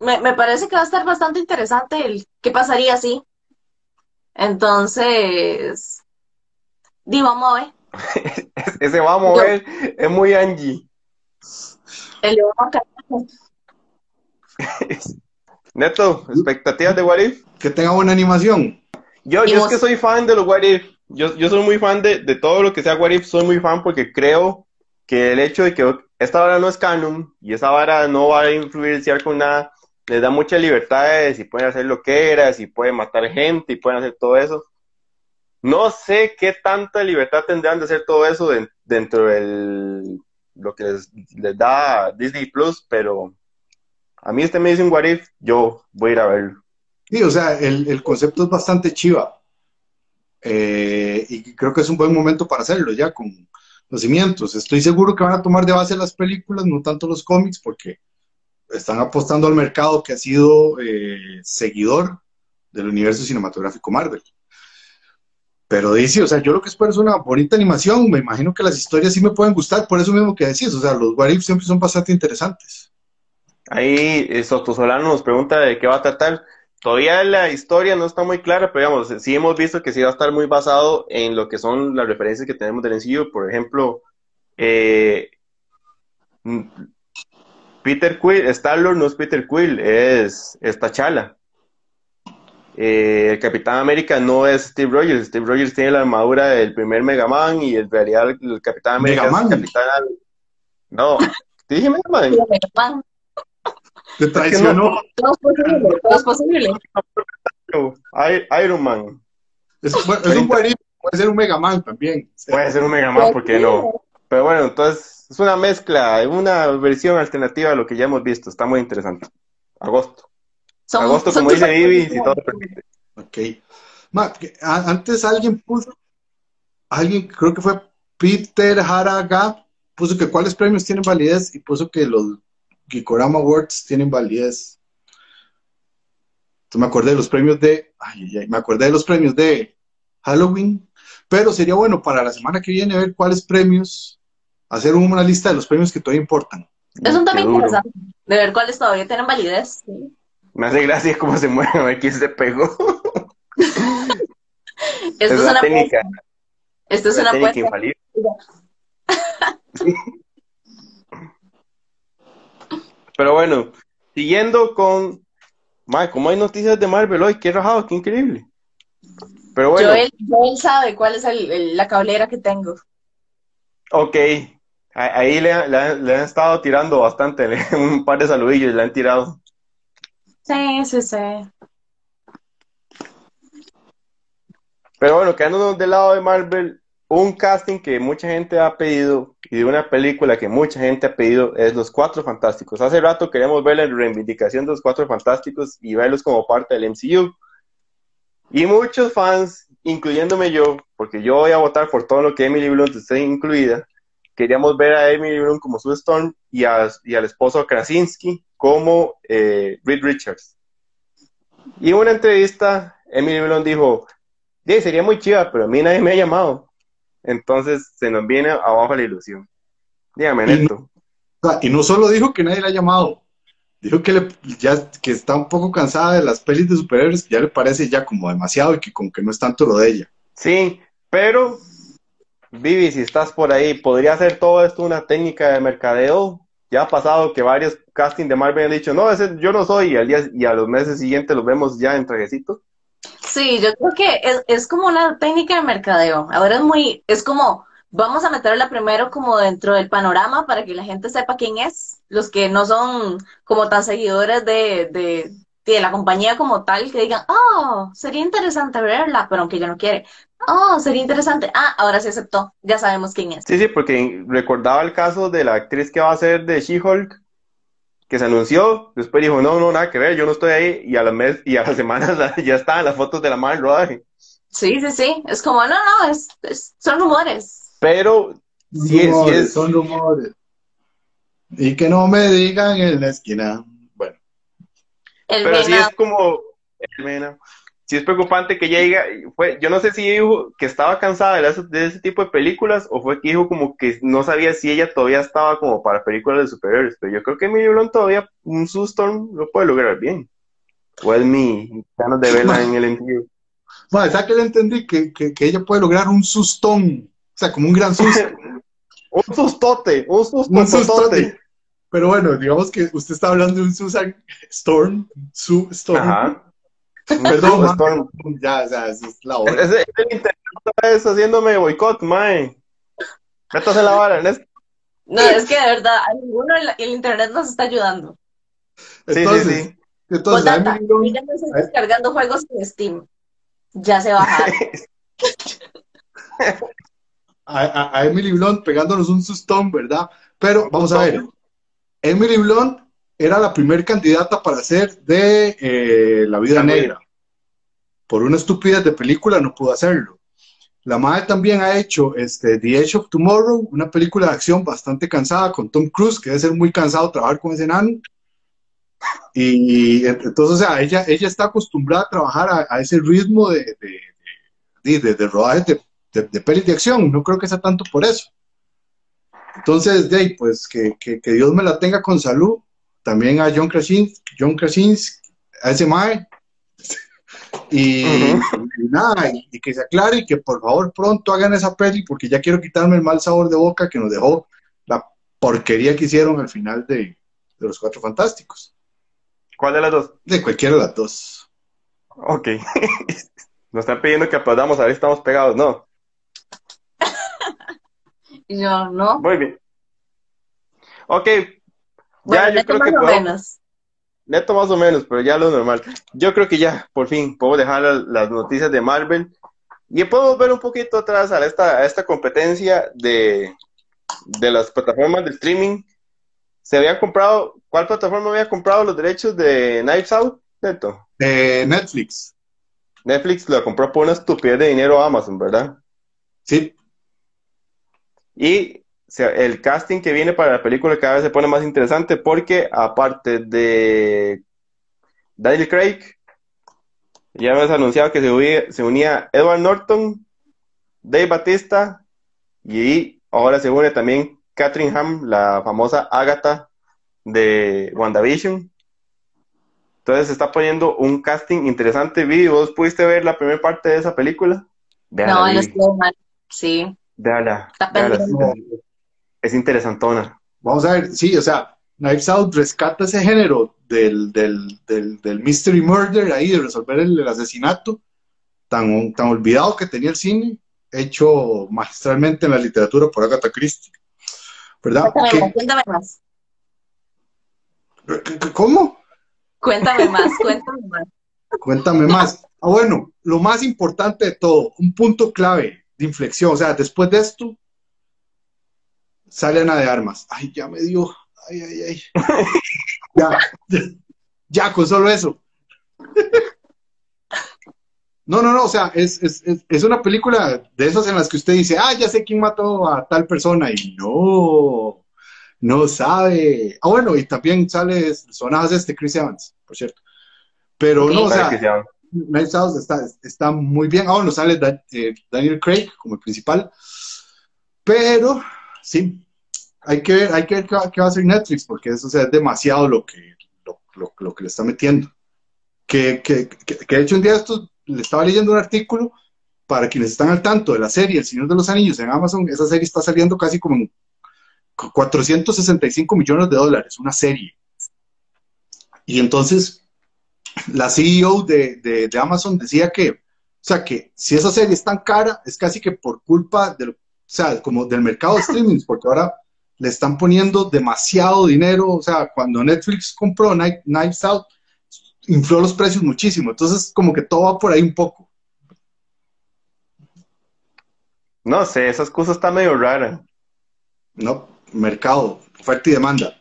Speaker 3: me, me parece que va a estar bastante interesante el qué pasaría así. Entonces, di, vamos a ver.
Speaker 2: Ese vamos a ver, es muy Angie.
Speaker 3: El León Macarena.
Speaker 2: Neto, expectativas de What If?
Speaker 1: Que tenga buena animación.
Speaker 2: Yo, yo es que soy fan de los What If. Yo, yo soy muy fan de, de todo lo que sea What If. Soy muy fan porque creo que el hecho de que esta vara no es canon y esa vara no va a influenciar con nada, les da muchas libertades y pueden hacer lo que eras y pueden matar gente y pueden hacer todo eso. No sé qué tanta libertad tendrán de hacer todo eso de- dentro del lo que les, les da Disney Plus, pero A mí este me dice un what if, yo voy a ir a verlo.
Speaker 1: Sí, o sea, el, el concepto es bastante chiva. Eh, y creo que es un buen momento para hacerlo ya con los. Estoy seguro que van a tomar de base las películas, no tanto los cómics, porque están apostando al mercado que ha sido eh, seguidor del universo cinematográfico Marvel. Pero dice, o sea, yo lo que espero es una bonita animación, me imagino que las historias sí me pueden gustar, por eso mismo que decís, o sea, los What If siempre son bastante interesantes.
Speaker 2: Ahí eh, Soto Solano nos pregunta de qué va a tratar. Todavía la historia no está muy clara, pero digamos, sí hemos visto que sí va a estar muy basado en lo que son las referencias que tenemos del sencillo. Por ejemplo, eh, Peter Quill, Star-Lord no es Peter Quill, es, es T'Challa. Eh, el Capitán América no es Steve Rogers. Steve Rogers tiene la armadura del primer Mega Man y el realidad el Capitán América
Speaker 1: Mega
Speaker 2: es
Speaker 1: Man.
Speaker 2: Capitán. No, ¿te dije Mega Man?
Speaker 1: Te traicionó.
Speaker 3: Todo es posible, todo es posible.
Speaker 2: Iron Man.
Speaker 1: Es, un If, puede ser un Mega Man también.
Speaker 2: Puede ser un Mega Man, ¿por qué no? Pero bueno, entonces es una mezcla, una versión alternativa a lo que ya hemos visto. Está muy interesante. Agosto.
Speaker 3: Son-
Speaker 2: Agosto,
Speaker 3: son
Speaker 2: como dice Vivi, si todo permite.
Speaker 1: Ok. Ma, antes alguien puso, alguien, creo que fue Peter Haraga, puso que cuáles premios tienen validez y puso que los Gikorama Awards tienen validez. Entonces me acordé de los premios de, ay, ay, ay, me acordé de los premios de Halloween, pero sería bueno para la semana que viene ver cuáles premios, hacer una lista de los premios que todavía importan.
Speaker 3: Es un tema interesante de ver cuáles todavía tienen validez. sí.
Speaker 2: Me hace gracia cómo se mueve, a ver quién se pegó.
Speaker 3: Esto
Speaker 2: es
Speaker 3: es
Speaker 2: una técnica,
Speaker 3: apuesta. Esto es
Speaker 2: una
Speaker 3: una
Speaker 2: técnica
Speaker 3: apuesta.
Speaker 2: infalible. Pero bueno, siguiendo con. Mae, como hay noticias de Marvel hoy, qué rajado, qué increíble. Pero bueno,
Speaker 3: Joel, Joel sabe cuál es el- el- la cablera que tengo.
Speaker 2: ok. Ahí le, le- le han estado tirando bastante, le- un par de saludillos le han tirado.
Speaker 3: Sí, sí, sí.
Speaker 2: Pero bueno, quedándonos del lado de Marvel, un casting que mucha gente ha pedido y de una película que mucha gente ha pedido es Los Cuatro Fantásticos. Hace rato queremos ver la reivindicación de los Cuatro Fantásticos y verlos como parte del MCU. Y muchos fans, incluyéndome yo, porque yo voy a votar por todo lo que Emily Blunt esté incluida, queríamos ver a Emily Blunt como Sue Storm y al esposo Krasinski como eh, Reed Richards. Y en una entrevista, Emily Blunt dijo, "Sí, sería muy chiva, pero a mí nadie me ha llamado. Entonces se nos viene abajo la ilusión. Dígame, Neto.
Speaker 1: Y no solo dijo que nadie la ha llamado, dijo que, le- ya, que está un poco cansada de las pelis de superhéroes, que ya le parece ya como demasiado y que como que no es tanto lo de ella.
Speaker 2: Sí, pero Vivi, si estás por ahí, ¿podría hacer todo esto una técnica de mercadeo? Ya ha pasado que varios castings de Marvel han dicho, no, ese yo no soy, y, al día, y a los meses siguientes los vemos ya en trajecito.
Speaker 3: Sí, yo creo que es, es como una técnica de mercadeo. Ahora es muy, es como, vamos a meterla primero como dentro del panorama para que la gente sepa quién es, los que no son como tan seguidores de, de, de la compañía como tal, que digan, oh, sería interesante verla, pero aunque yo no quiere, oh, sería interesante, ah, ahora sí aceptó, ya sabemos quién es.
Speaker 2: Sí, sí, porque recordaba el caso de la actriz que va a ser de She-Hulk, que se anunció, después dijo, no, no, nada que ver, yo no estoy ahí, y a la mes, y a las semanas la- ya estaban las fotos de la mal rodaje.
Speaker 3: Sí, sí, sí, es como, no, no, es, es- son rumores.
Speaker 2: Pero sí, es- sí es,
Speaker 1: son rumores. Y que no me digan en la esquina. Bueno,
Speaker 3: El
Speaker 2: pero sí
Speaker 3: Mena-
Speaker 2: es como, el Mena, sí es preocupante que ella diga, fue, yo no sé si dijo que estaba cansada de, las- de ese tipo de películas o fue que dijo como que no sabía si ella todavía estaba como para películas de superhéroes, pero yo creo que Emily Blunt todavía un susto lo puede lograr bien. O es mi ganas de verla en el MCU.
Speaker 1: Madre, ¿sabes qué le entendí? Que, que, que ella puede lograr un sustón. O sea, como un gran susto.
Speaker 2: Un sustote, un susto,
Speaker 1: un sustote. Pero bueno, digamos que usted está hablando de un Susan Storm. Su Storm.
Speaker 2: Ajá.
Speaker 1: Perdón.
Speaker 2: Storm.
Speaker 1: Ya, o sea, es la hora.
Speaker 2: Ese- ese internet otra vez haciéndome boicot, mae. Métase la vara, Ernesto.
Speaker 3: No, es que de verdad, a ninguno el, el internet nos está ayudando.
Speaker 2: Sí,
Speaker 1: Entonces,
Speaker 2: sí, sí.
Speaker 1: entonces a
Speaker 3: Postdata,
Speaker 1: Emily Blunt-
Speaker 3: ella no está descargando juegos en Steam. Ya se bajaron.
Speaker 1: a, a- a Emily Blunt pegándonos un sustón, ¿verdad? Pero vamos a ver, Emily Blunt era la primer candidata para hacer de eh, La Vida Negra. Por una estupidez de película no pudo hacerlo. La madre también ha hecho este, The Edge of Tomorrow, una película de acción bastante cansada con Tom Cruise, que debe ser muy cansado trabajar con ese enano. Y entonces, o sea, ella, ella está acostumbrada a trabajar a, ese ritmo de, de, de, de rodaje de, de, pelis de acción. No creo que sea tanto por eso. Entonces, de pues que, que, que, Dios me la tenga con salud. También a John Krasinski, John Krasinski a ese mae. Y, nada, y, que se aclare y que por favor pronto hagan esa peli porque ya quiero quitarme el mal sabor de boca que nos dejó la porquería que hicieron al final de, de los Cuatro Fantásticos.
Speaker 2: ¿Cuál de las dos?
Speaker 1: De cualquiera de las dos.
Speaker 2: Ok. Nos están pidiendo que aplaudamos, a ver si estamos pegados, ¿no?
Speaker 3: Yo no.
Speaker 2: Muy bien. Ok. Ya yo creo que
Speaker 3: más o menos.
Speaker 2: Neto más o menos, pero ya lo normal. Yo creo que ya, por fin, puedo dejar las noticias de Marvel y puedo ver un poquito atrás a esta, a esta competencia de, de las plataformas de streaming. Se había comprado, ¿cuál plataforma había comprado los derechos de Knives Out, Neto?
Speaker 1: Eh, Netflix.
Speaker 2: Netflix lo compró por una estupidez de dinero a Amazon, ¿verdad?
Speaker 1: Sí.
Speaker 2: Y el casting que viene para la película cada vez se pone más interesante porque aparte de Daniel Craig, ya hemos anunciado que se, unía, Edward Norton, Dave Batista y ahora se une también Catherine Ham, la famosa Agatha de WandaVision. Entonces se está poniendo un casting interesante. Vi, ¿vos pudiste ver la primera parte de esa película?
Speaker 3: no, no estuvo mal, sí.
Speaker 2: Véala, es interesantona.
Speaker 1: Vamos a ver, sí, o sea, Knives Out rescata ese género del, del, del, mystery murder ahí, de resolver el, asesinato tan, tan olvidado que tenía el cine, hecho magistralmente en la literatura por Agatha Christie. ¿Verdad?
Speaker 3: Cuéntame, más.
Speaker 1: ¿Cómo?
Speaker 3: Cuéntame más, cuéntame más.
Speaker 1: Cuéntame más. Ah, bueno, lo más importante de todo, un punto clave de inflexión. O sea, después de esto, sale Ana de Armas. Ay, ya me dio. Ay, ay, ay. ya, ya, con solo eso. No, no, no, o sea, es, es, es, una película de esas en las que usted dice, ah, ya sé quién mató a tal persona, y no, no sabe. Ah, bueno, y también sale sonadas este Chris Evans, por cierto. Pero no, o sea, Night está, está muy bien. Ah, bueno, sale eh, Daniel Craig como el principal. Pero, sí, hay que ver, hay que ver qué, va a hacer Netflix, porque eso es demasiado lo que, lo, que le está metiendo. Que, que, que, de hecho un día esto le estaba leyendo un artículo para quienes están al tanto de la serie El Señor de los Anillos en Amazon, esa serie está saliendo casi como en 465 millones de dólares, una serie. Y entonces la CEO de, de, Amazon decía que, o sea, que si esa serie es tan cara, es casi que por culpa del, o sea, como del mercado de streaming, porque ahora le están poniendo demasiado dinero, o sea, cuando Netflix compró Knives Out, infló los precios muchísimo, entonces como que todo va por ahí un poco.
Speaker 2: No sé, esas cosas están medio raras.
Speaker 1: No, mercado, oferta y demanda.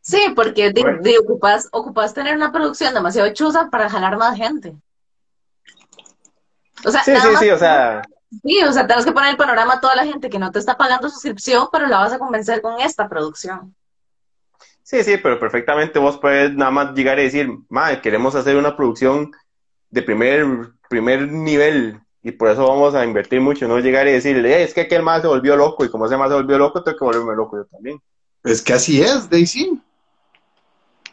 Speaker 3: Sí, porque de, ocupas, ocupas tener una producción demasiado chusa para jalar más gente.
Speaker 2: O sea, sí, sí, sí, o sea.
Speaker 3: Sí, o sea, tenemos que poner el panorama a toda la gente que no te está pagando suscripción, pero la vas a convencer con esta producción.
Speaker 2: Sí, sí, pero perfectamente vos puedes nada más llegar y decir, madre, queremos hacer una producción de primer, primer nivel y por eso vamos a invertir mucho, no llegar y decirle, eh, es que aquel más se volvió loco y como ese más se volvió loco, tengo que volverme loco yo también.
Speaker 1: Es que así es, Daisy.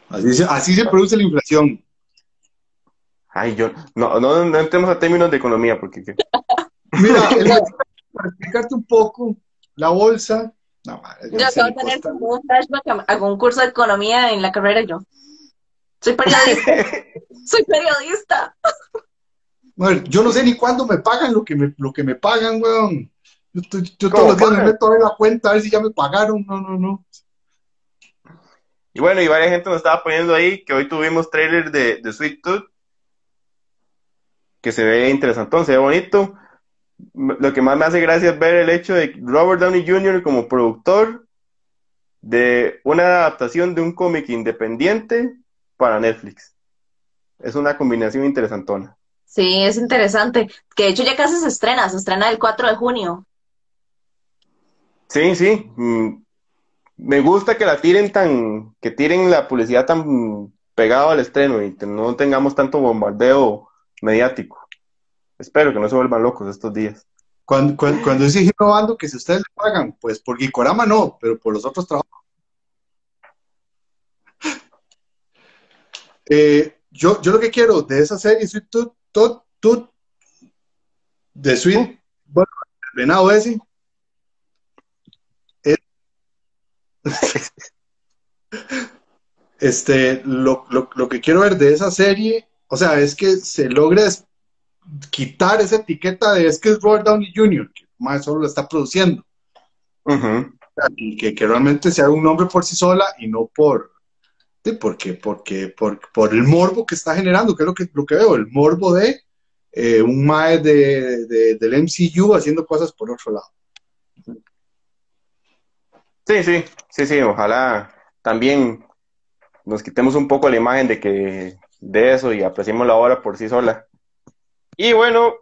Speaker 1: Así se, así se produce la inflación.
Speaker 2: Ay, yo, no, no, no entremos a términos de economía, porque...
Speaker 1: Mira, para explicarte un poco, la bolsa... No,
Speaker 3: yo acabo de tener como un flashback a, un curso de economía en la carrera yo. Soy periodista. Soy periodista.
Speaker 1: Bueno, yo no sé ni cuándo me pagan lo que me, lo que me pagan, weón. Yo, yo todos los días me meto a ver la cuenta a ver si ya me pagaron. No, no, no.
Speaker 2: Y bueno, y varias gente nos estaba poniendo ahí que hoy tuvimos trailer de, de Sweet Tooth, que se ve interesante, se ve bonito. Lo que más me hace gracia es ver el hecho de Robert Downey Jr. como productor de una adaptación de un cómic independiente para Netflix. Es una combinación interesantona.
Speaker 3: Sí, es interesante. Que de hecho ya casi se estrena, se estrena el 4 de junio.
Speaker 2: Sí, sí. Mm, me gusta que la tiren tan, que tiren la publicidad tan pegado al estreno y que no tengamos tanto bombardeo mediático. Espero que no se vuelvan locos estos días.
Speaker 1: Cuando, cuando, cuando innovando, que si ustedes le pagan, pues por Gikorama no, pero por los otros trabajos. Eh, yo, yo lo que quiero de esa serie, Tooth, Tooth, Tooth, de Sweet, bueno, el venado ese, es, este, lo, lo, lo, que quiero ver de esa serie, o sea, es que se logre quitar esa etiqueta de es que es Robert Downey Jr., que más solo lo está produciendo.
Speaker 2: Uh -huh.
Speaker 1: y que, que, realmente sea un nombre por sí sola y no por, sí, porque, porque, por, por, el morbo que está generando, que es lo que, lo que veo, el morbo de eh, un mae de, de, del MCU haciendo cosas por otro lado.
Speaker 2: Sí, sí, sí, sí, ojalá también nos quitemos un poco la imagen de que de eso y apreciemos la obra por sí sola. Y bueno,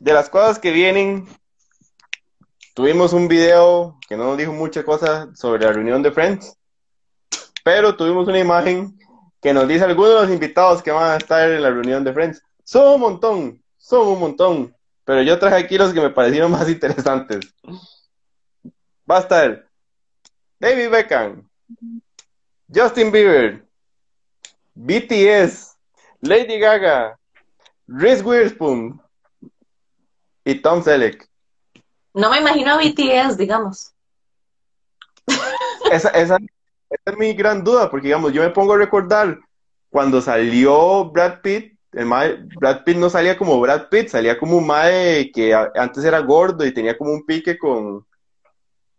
Speaker 2: de las cosas que vienen, tuvimos un video que no nos dijo muchas cosas sobre la reunión de Friends, pero tuvimos una imagen que nos dice algunos de los invitados que van a estar en la reunión de Friends. Son un montón, son un montón, pero yo traje aquí los que me parecieron más interesantes. Va a estar David Beckham, Justin Bieber, BTS, Lady Gaga, Reese Witherspoon y Tom Selleck.
Speaker 3: No me imagino a BTS, digamos.
Speaker 2: Esa, esa, esa, es mi gran duda, porque digamos, yo me pongo a recordar cuando salió Brad Pitt, el mae, Brad Pitt no salía como Brad Pitt, salía como un mae que antes era gordo y tenía como un pique con,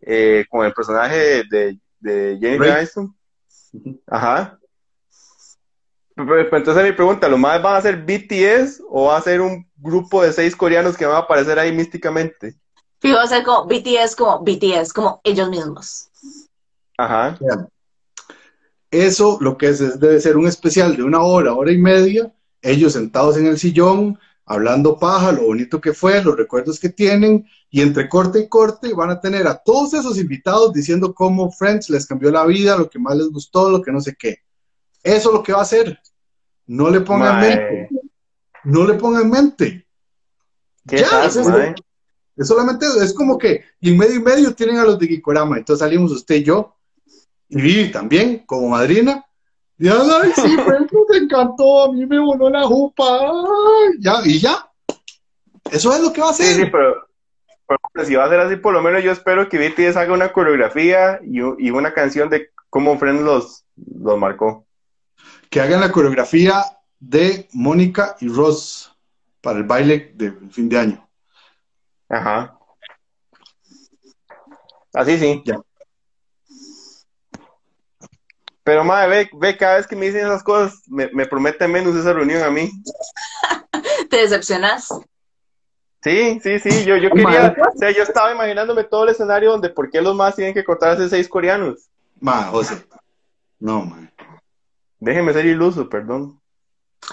Speaker 2: eh, con el personaje de, de Jennifer Aniston. Ajá. Entonces mi pregunta, ¿lo más van a ser BTS o va a ser un grupo de seis coreanos que van a aparecer ahí místicamente?
Speaker 3: Sí, va a ser como BTS, como BTS, como ellos mismos.
Speaker 2: Ajá.
Speaker 1: Eso lo que es, es, debe ser un especial de una hora, hora y media, ellos sentados en el sillón, hablando paja, lo bonito que fue, los recuerdos que tienen, y entre corte y corte van a tener a todos esos invitados diciendo cómo Friends les cambió la vida, lo que más les gustó, lo que no sé qué. Eso es lo que va a hacer. No le pongan en mente. No le pongan en mente.
Speaker 2: ¿Qué ya,
Speaker 1: es, es, solamente, es como que, y en medio y medio tienen a los de Gikorama. Entonces salimos usted y yo, y Vivi también, como madrina. Y ay, sí, me encantó, a mí me voló la jupa. Ay, ya, y ya. Eso es lo que va a hacer.
Speaker 2: Sí, sí, pero, pero, si va a ser así, por lo menos yo espero que BTS haga una coreografía y, y una canción de cómo Friends los, los marcó
Speaker 1: que hagan la coreografía de Mónica y Ross para el baile de fin de año.
Speaker 2: Ajá. Así sí.
Speaker 1: Ya.
Speaker 2: Pero madre, ve, ve, cada vez que me dicen esas cosas, me, me promete menos esa reunión a mí.
Speaker 3: ¿Te decepcionas?
Speaker 2: Sí, sí, sí, yo, yo quería, o sea, yo estaba imaginándome todo el escenario donde por qué los más tienen que cortarse seis coreanos.
Speaker 1: Ma, José. No, man.
Speaker 2: Déjeme ser iluso, perdón.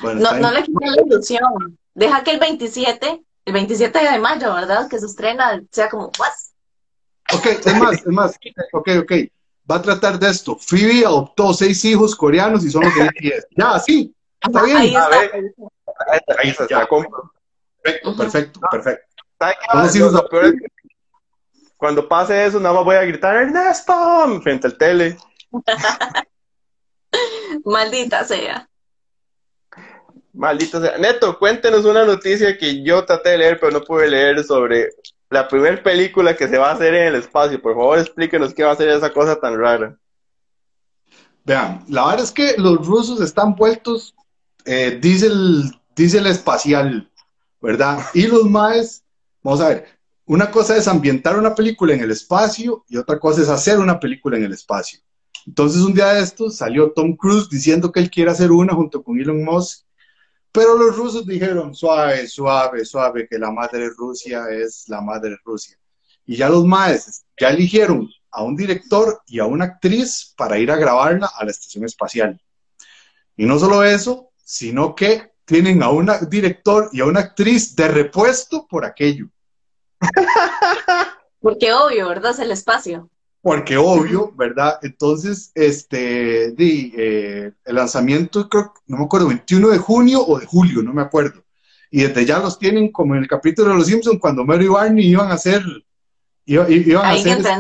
Speaker 3: Bueno, no, no le quita la ilusión. Deja que el 27, el 27 de mayo, ¿verdad? Que se estrena, sea como, ¿what?
Speaker 1: Ok, es más, es más. Ok, ok. Va a tratar de esto. Phoebe adoptó seis hijos coreanos y son los de BTS. Ya, sí. Está bien.
Speaker 3: Ahí está.
Speaker 2: Ver, ahí está,
Speaker 1: ya.
Speaker 2: la compro.
Speaker 1: Perfecto, perfecto, perfecto.
Speaker 2: ¿Sabes qué? Lo, lo peor es que cuando pase eso, nada más voy a gritar Ernesto frente al tele.
Speaker 3: Maldita sea.
Speaker 2: Maldita sea. Neto, cuéntenos una noticia que yo traté de leer, pero no pude leer sobre la primera película que se va a hacer en el espacio. Por favor, explíquenos qué va a ser esa cosa tan rara.
Speaker 1: Vean, la verdad es que los rusos están vueltos eh, diésel, diésel espacial, ¿verdad? Y los maes, vamos a ver, una cosa es ambientar una película en el espacio y otra cosa es hacer una película en el espacio. Entonces un día de estos salió Tom Cruise diciendo que él quiere hacer una junto con Elon Musk, pero los rusos dijeron suave, suave, suave, que la madre Rusia es la madre Rusia. Y ya los maes ya eligieron a un director y a una actriz para ir a grabarla a la estación espacial. Y no solo eso, sino que tienen a un director y a una actriz de repuesto por aquello.
Speaker 3: Porque obvio, ¿verdad? Es el espacio.
Speaker 1: Porque obvio, ¿verdad? Entonces, este, di, eh, el lanzamiento, creo, no me acuerdo, 21 de junio o de julio, no me acuerdo. Y desde ya los tienen como en el capítulo de Los Simpsons, cuando Mary y Barney iban a hacer, iban, iban a hacer, este,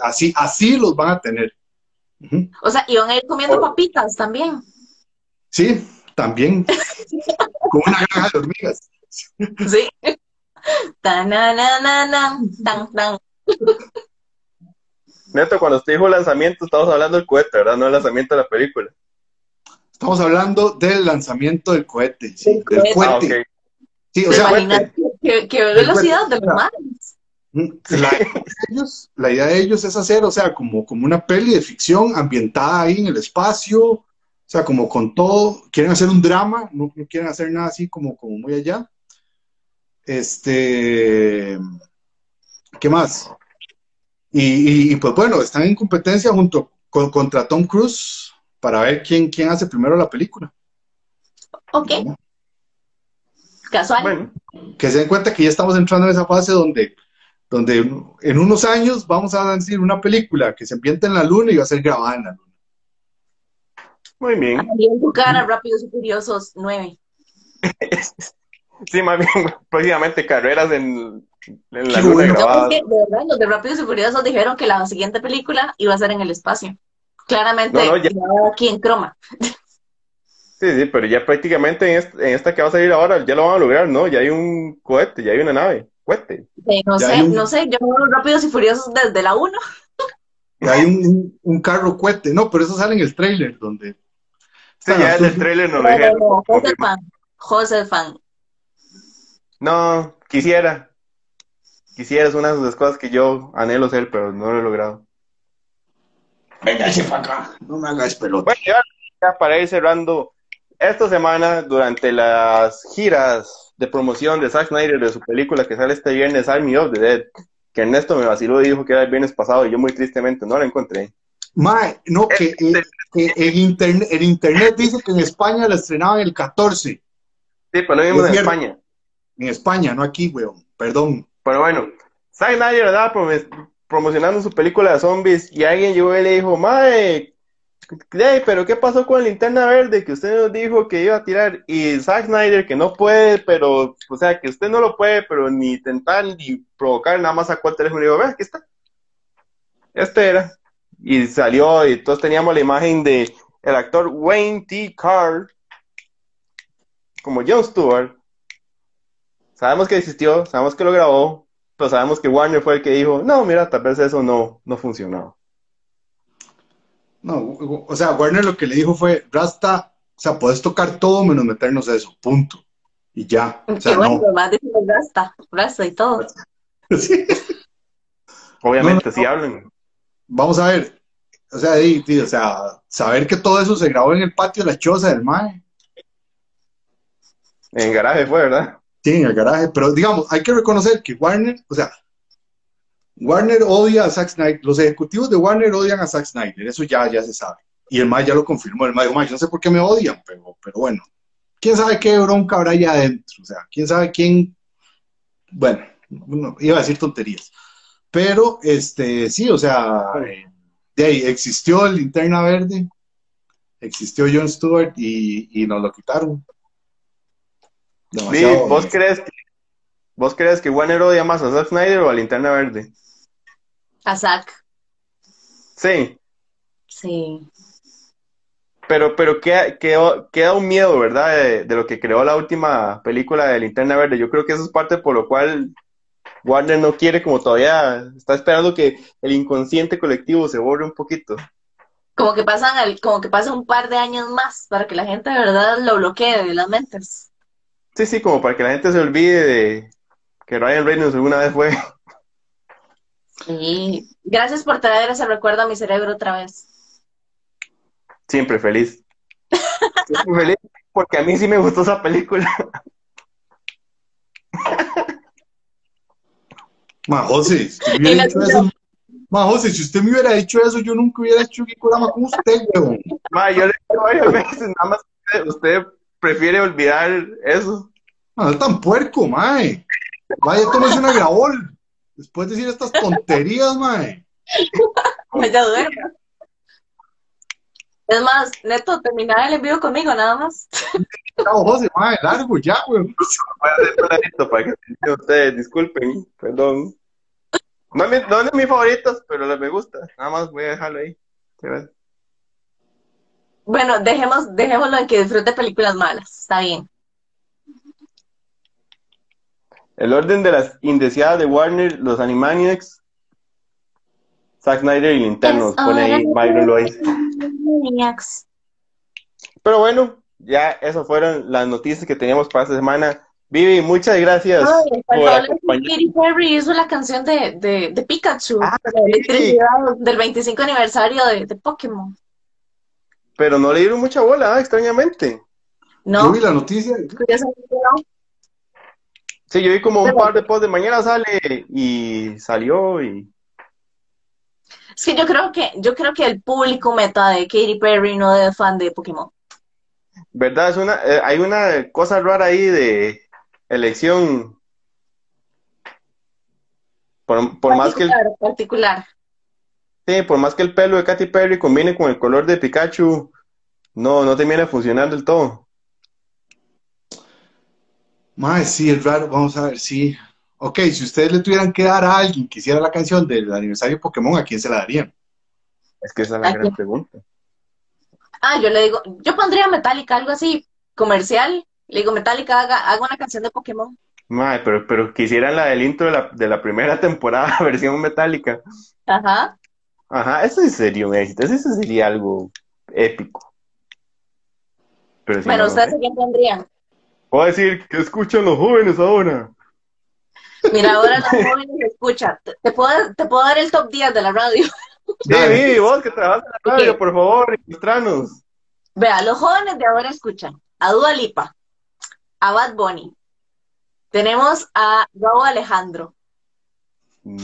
Speaker 1: así, así los van a tener.
Speaker 3: O sea, iban a ir comiendo papitas también.
Speaker 1: Sí, también, con una granja de hormigas.
Speaker 3: Sí. Tananananan, tan, tan.
Speaker 2: Neto, cuando usted dijo lanzamiento, estamos hablando del cohete, ¿verdad? No del lanzamiento de la película.
Speaker 1: Estamos hablando del lanzamiento del cohete, sí,
Speaker 3: Del
Speaker 1: del
Speaker 3: cohete.
Speaker 2: Ah.
Speaker 1: Sí, o
Speaker 3: ¿Se
Speaker 1: sea,
Speaker 3: qué, qué velocidad de los?
Speaker 1: La de ellos, la idea de ellos es hacer, o sea, como, como una peli de ficción ambientada ahí en el espacio, o sea, como con todo, quieren hacer un drama, no, no quieren hacer nada así como, como muy allá. Este, ¿qué más? Y, y- y, pues bueno, están en competencia junto con, contra Tom Cruise para ver quién, quién hace primero la película.
Speaker 3: Ok, casual.
Speaker 2: Bueno,
Speaker 1: Que se den cuenta que ya estamos entrando en esa fase donde, donde en unos años vamos a decir una película que se ambienta en la luna y va a ser grabada en la luna.
Speaker 2: muy bien.
Speaker 3: En tu cara, Rápidos y Furiosos 9.
Speaker 2: Sí, más bien, próximamente carreras en, en la luna.
Speaker 3: No, de verdad, los de Rápidos y Furiosos dijeron que la siguiente película iba a ser en el espacio. Claramente,
Speaker 2: No, no, ya-
Speaker 3: aquí en croma.
Speaker 2: Sí, sí, pero ya prácticamente en, est- en esta que va a salir ahora ya lo van a lograr, ¿no? Ya hay un cohete, ya hay una nave. Cohete.
Speaker 3: No
Speaker 1: Ya
Speaker 3: sé,
Speaker 1: un-
Speaker 3: no sé, yo veo Rápidos y Furiosos desde la 1.
Speaker 1: Y hay un, un- carro cohete, no, pero eso sale en el trailer donde
Speaker 2: Sí, ya en el trailer nos lo
Speaker 3: No,
Speaker 2: dijeron.
Speaker 3: no, no, José. Fan. José Fan.
Speaker 2: No, quisiera. Quisiera, es una de las cosas que yo anhelo ser, pero no lo he logrado.
Speaker 1: Venga, ese para acá, no me hagas pelota.
Speaker 2: Bueno, ya, ya para ir cerrando, esta semana, durante las giras de promoción de Zack Snyder de su película que sale este viernes, Army of the Dead, que Ernesto me vaciló y dijo que era el viernes pasado y yo muy tristemente no la encontré.
Speaker 1: Mae, no, que, eh, que en internet, el internet dice que en España la estrenaban el 14,
Speaker 2: Sí, pero lo vimos en. España.
Speaker 1: En España, no aquí, weón, perdón.
Speaker 2: Pero bueno, Zack Snyder prom- promocionando su película de zombies y alguien llegó y le dijo, Ey, pero ¿qué pasó con la linterna verde que usted nos dijo que iba a tirar? Y Zack Snyder que no puede, pero, o sea, que usted no lo puede, pero ni intentar ni provocar, nada más sacó el teléfono y dijo, ve, aquí está. Este era. Y salió y todos teníamos la imagen de el actor Wayne T. Carr como Jon Stewart. Sabemos que existió, sabemos que lo grabó, pero sabemos que Warner fue el que dijo, no, mira, tal vez eso no, no funcionó.
Speaker 1: No, o sea, Warner lo que le dijo fue, Rasta, o sea, puedes tocar todo menos meternos eso, punto. Y ya, o sea,
Speaker 3: Qué bueno,
Speaker 1: no.
Speaker 3: más Rasta, Rasta y todo.
Speaker 1: Sí.
Speaker 2: Obviamente,
Speaker 1: No, no,
Speaker 2: si hablan.
Speaker 1: Vamos a ver, o sea, di, o sea, saber que todo eso se grabó en el patio de la choza del MAE,
Speaker 2: En garaje fue, ¿verdad?
Speaker 1: Sí, en el garaje, pero digamos, hay que reconocer que Warner, o sea, Warner odia a Zack Snyder, los ejecutivos de Warner odian a Zack Snyder, eso ya, ya se sabe. Y el MAE ya lo confirmó, el MAE dijo, "Mae, yo no sé por qué me odian, pero, pero bueno, quién sabe qué bronca habrá allá adentro, o sea, quién sabe quién, bueno, no, iba a decir tonterías, pero este, sí, o sea, de ahí existió el linterna verde, existió Jon Stewart y, y nos lo quitaron.
Speaker 2: Sí. ¿vos crees que, vos crees que Warner odia más a Zack Snyder o a Linterna Verde?
Speaker 3: A Zack,
Speaker 2: Sí,
Speaker 3: sí.
Speaker 2: pero, pero queda, quedó- queda un miedo, ¿verdad? De, de lo que creó la última película de Linterna Verde. Yo creo que eso es parte por lo cual Warner no quiere, como todavía está esperando que el inconsciente colectivo se borre un poquito.
Speaker 3: Como que pasan el- como que pasa un par de años más para que la gente de verdad lo bloquee de las mentes.
Speaker 2: Sí, sí, como para que la gente se olvide de que Ryan Reynolds alguna vez fue.
Speaker 3: Y gracias por traer ese recuerdo a mi cerebro otra vez.
Speaker 2: Siempre feliz. Siempre feliz porque a mí sí me gustó esa película.
Speaker 1: Ma, José, si hubiera dicho eso, Ma, José, si usted me hubiera dicho eso, yo nunca hubiera hecho Gikorama con usted, weón.
Speaker 2: Ma, yo le digo varias veces, nada más que usted prefiere olvidar eso.
Speaker 1: No, es tan puerco, mae. Vaya, tómese una grabol. Después de decir estas tonterías, mae.
Speaker 3: Me ya duermo. Es más, Neto, terminar el envío conmigo, nada más.
Speaker 1: Chao, José, mae, largo ya, weón.
Speaker 2: Voy a hacer clarito para que ustedes, disculpen, perdón. No, es no de mis favoritos, pero me gusta. Nada más voy a dejarlo ahí. ¿Qué ves?
Speaker 3: Bueno, dejemos, dejémoslo en que disfrute películas malas. Está bien.
Speaker 2: El orden de las indeseadas de Warner, los Animaniacs, Zack Snyder y Nintendo,
Speaker 3: Es
Speaker 2: pone ahí Byron Lois. Pero bueno, ya esas fueron las noticias que teníamos para esta semana. Vivi, muchas gracias
Speaker 3: Ay,
Speaker 2: por.
Speaker 3: Katy Perry hizo la canción de, de, de Pikachu,
Speaker 2: Ah, sí.
Speaker 3: del 25 aniversario de, de Pokémon.
Speaker 2: Pero no le dieron mucha bola, ah, extrañamente.
Speaker 3: No,
Speaker 1: Yo vi la noticia.
Speaker 2: Sí, yo vi como un par de posts de mañana sale y salió y
Speaker 3: Es que yo creo que, yo creo que el público meta de Katy Perry no es fan de Pokémon.
Speaker 2: verdad es una eh, hay una cosa rara ahí de elección por, por más que el,
Speaker 3: particular.
Speaker 2: Sí, por más que el pelo de Katy Perry combine con el color de Pikachu no no termina de funcionar del todo
Speaker 1: Mae, sí, es raro. Vamos a ver, sí. Ok, si ustedes le tuvieran que dar a alguien que hiciera la canción del aniversario de Pokémon, ¿a quién se la darían?
Speaker 2: es que esa es la
Speaker 3: ¿A
Speaker 2: gran
Speaker 3: quién?
Speaker 2: pregunta
Speaker 3: Ah, yo le digo, yo pondría Metallica, algo así, comercial. Le digo, Metallica, haga, haga una canción de Pokémon.
Speaker 2: Mae, pero pero quisieran la del intro de la, de la primera temporada versión metálica
Speaker 3: Ajá.
Speaker 2: Ajá eso sí sería un éxito eso sí sería algo épico pero si
Speaker 3: Bueno,
Speaker 2: no,
Speaker 3: ¿ustedes
Speaker 2: sé.
Speaker 3: a quién pondrían?
Speaker 2: Puedo decir que escuchan los jóvenes ahora.
Speaker 3: Mira, ahora los jóvenes escuchan. Te, puedo, te puedo dar el top 10 de la radio.
Speaker 2: Sí. Vivi, vos que trabajas en la radio, por favor, ilustranos.
Speaker 3: Vea, los jóvenes de ahora escuchan a Dua Lipa, a Bad Bunny. Tenemos a Raúl Alejandro,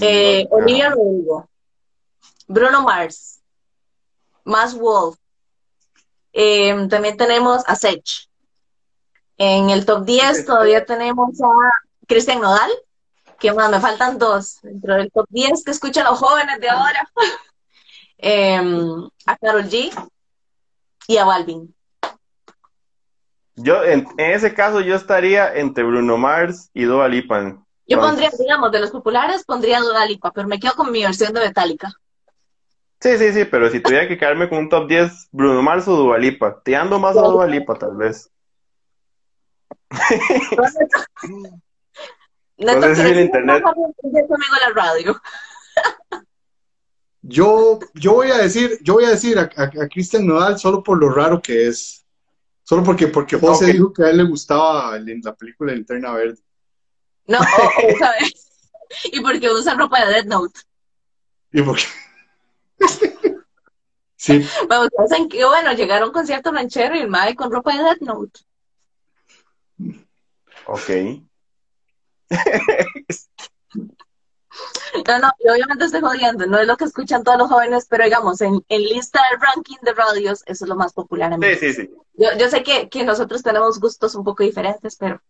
Speaker 3: eh,
Speaker 2: No,
Speaker 3: Olivia. Rodrigo, Bruno Mars, Mas Wolf. Eh, también tenemos a Sech. En el top 10 todavía tenemos a Cristian Nodal. que más? Me faltan dos dentro del top 10 que escuchan los jóvenes de ahora. Em, a Karol G y a Balvin.
Speaker 2: Yo, en, en ese caso, yo estaría entre Bruno Mars y Dua Lipa.
Speaker 3: Yo pondría, digamos, de los populares, pondría Dua Lipa, pero me quedo con mi versión de Metallica.
Speaker 2: Sí, sí, sí, pero si tuviera que quedarme con un top 10, Bruno Mars o Dua Lipa. Te ando más a Dua Lipa, tal vez.
Speaker 3: Neto,
Speaker 2: No sé si
Speaker 3: ¿quieres
Speaker 2: el internet-
Speaker 3: conmigo la radio?
Speaker 1: Yo, yo voy a decir, yo voy a decir a, a, a Cristian Nodal solo por lo raro que es. Solo porque, porque José dijo que a él le gustaba el- la película de Linterna Verde.
Speaker 3: No, o- o, ¿sabes? Y porque usa ropa de Dead Note.
Speaker 1: ¿Y por qué? Sí,
Speaker 3: Bueno, que, bueno, llegaron a un concierto ranchero y el mae con ropa de Dead Note.
Speaker 2: Ok.
Speaker 3: No, no, y obviamente estoy jodiendo, no es lo que escuchan todos los jóvenes, pero digamos, en, en lista del ranking de radios, eso es lo más popular en
Speaker 2: Sí, sí, sí.
Speaker 3: Yo, yo sé que, que nosotros tenemos gustos un poco diferentes, pero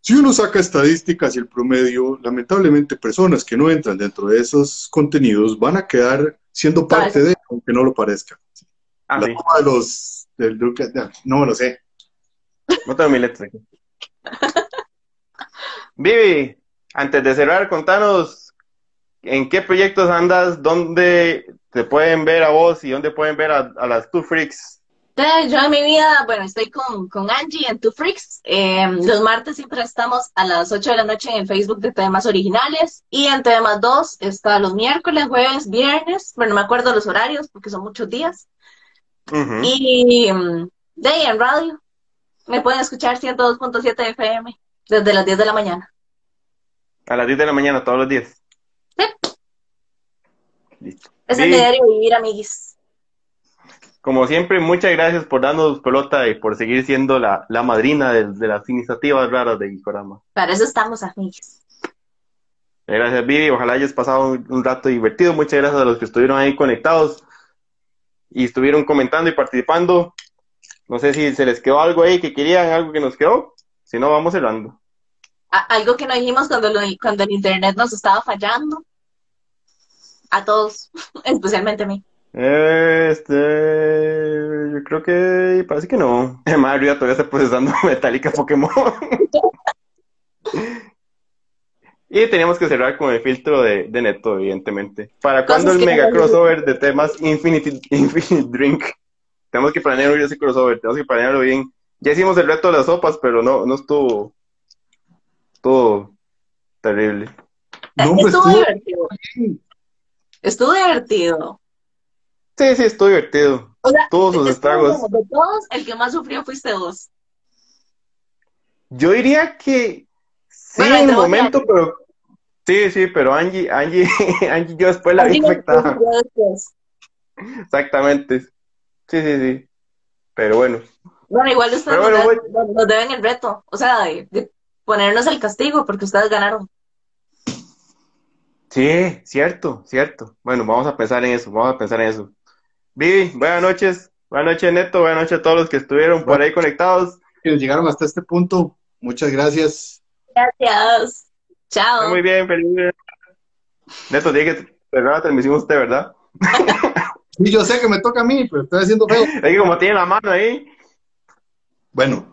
Speaker 1: si uno saca estadísticas y el promedio, lamentablemente personas que no entran dentro de esos contenidos van a quedar siendo parte de, aunque no lo parezca.
Speaker 2: Ah,
Speaker 1: la
Speaker 2: sí.
Speaker 1: toma de los, del, no me lo sé.
Speaker 2: No tengo mi letra aquí. Vivi, antes de cerrar, contanos en qué proyectos andas, dónde te pueden ver a vos y dónde pueden ver a, a las Two Freaks.
Speaker 3: Eh, yo en mi vida, bueno, estoy con, con Angie en Two Freaks. Eh, los martes siempre estamos a las 8 de la noche en el Facebook de temas originales y en temas 2 está los miércoles, jueves, viernes. Bueno, no me acuerdo los horarios porque son muchos días. Y mm, de ahí en radio me pueden escuchar 102.7 FM desde las 10 de la mañana.
Speaker 2: A las 10 de la mañana todos los días.
Speaker 3: Sí.
Speaker 2: Listo.
Speaker 3: Es mi diario vivir, amiguis.
Speaker 2: Como siempre, muchas gracias por darnos pelota y por seguir siendo la, la madrina de, de las iniciativas raras de Gikorama.
Speaker 3: Para eso estamos, amiguis.
Speaker 2: Gracias, Vivi. Ojalá hayas pasado un, rato divertido. Muchas gracias a los que estuvieron ahí conectados y estuvieron comentando y participando. No sé si se les quedó algo ahí que querían, algo que nos quedó. Si no, vamos cerrando.
Speaker 3: Algo que no dijimos cuando, cuando el internet nos estaba fallando. A todos, especialmente a mí.
Speaker 2: Este, yo creo que parece que no. Mario todavía está procesando Metallica Pokémon. y teníamos que cerrar con el filtro de, Neto, evidentemente. ¿Para cuándo el mega crossover de temas Infinity, Infinite Drink? Tenemos que planear ese crossover, tenemos que planearlo bien. Ya hicimos el reto de las sopas, pero no, no estuvo, estuvo terrible.
Speaker 3: estuvo divertido. Estuvo divertido.
Speaker 2: Sí, sí, estoy divertido. todos sus estragos.
Speaker 3: De todos, el que más sufrió fuiste vos.
Speaker 2: Yo diría que sí, en el momento, pero. Sí, sí, pero Angie, Angie, Angie, yo después la vi afectada. Exactamente. Sí, sí, sí. Pero bueno.
Speaker 3: Bueno, igual ustedes nos, deben, el reto. O sea, de ponernos el castigo porque ustedes ganaron.
Speaker 2: Sí, cierto, cierto. Bueno, vamos a pensar en eso, vamos a pensar en eso. Vivi, buenas noches. Buenas noches, Neto. Buenas noches a todos los que estuvieron por ahí conectados.
Speaker 1: Que llegaron hasta este punto. Muchas gracias.
Speaker 3: Gracias. Chao.
Speaker 2: Muy bien, feliz. Neto, tiene que cerrar la transmisión usted, ¿verdad?
Speaker 1: sí, yo sé que me toca a mí, pero estoy haciendo feo.
Speaker 2: Es que como tiene la mano ahí.
Speaker 1: Bueno,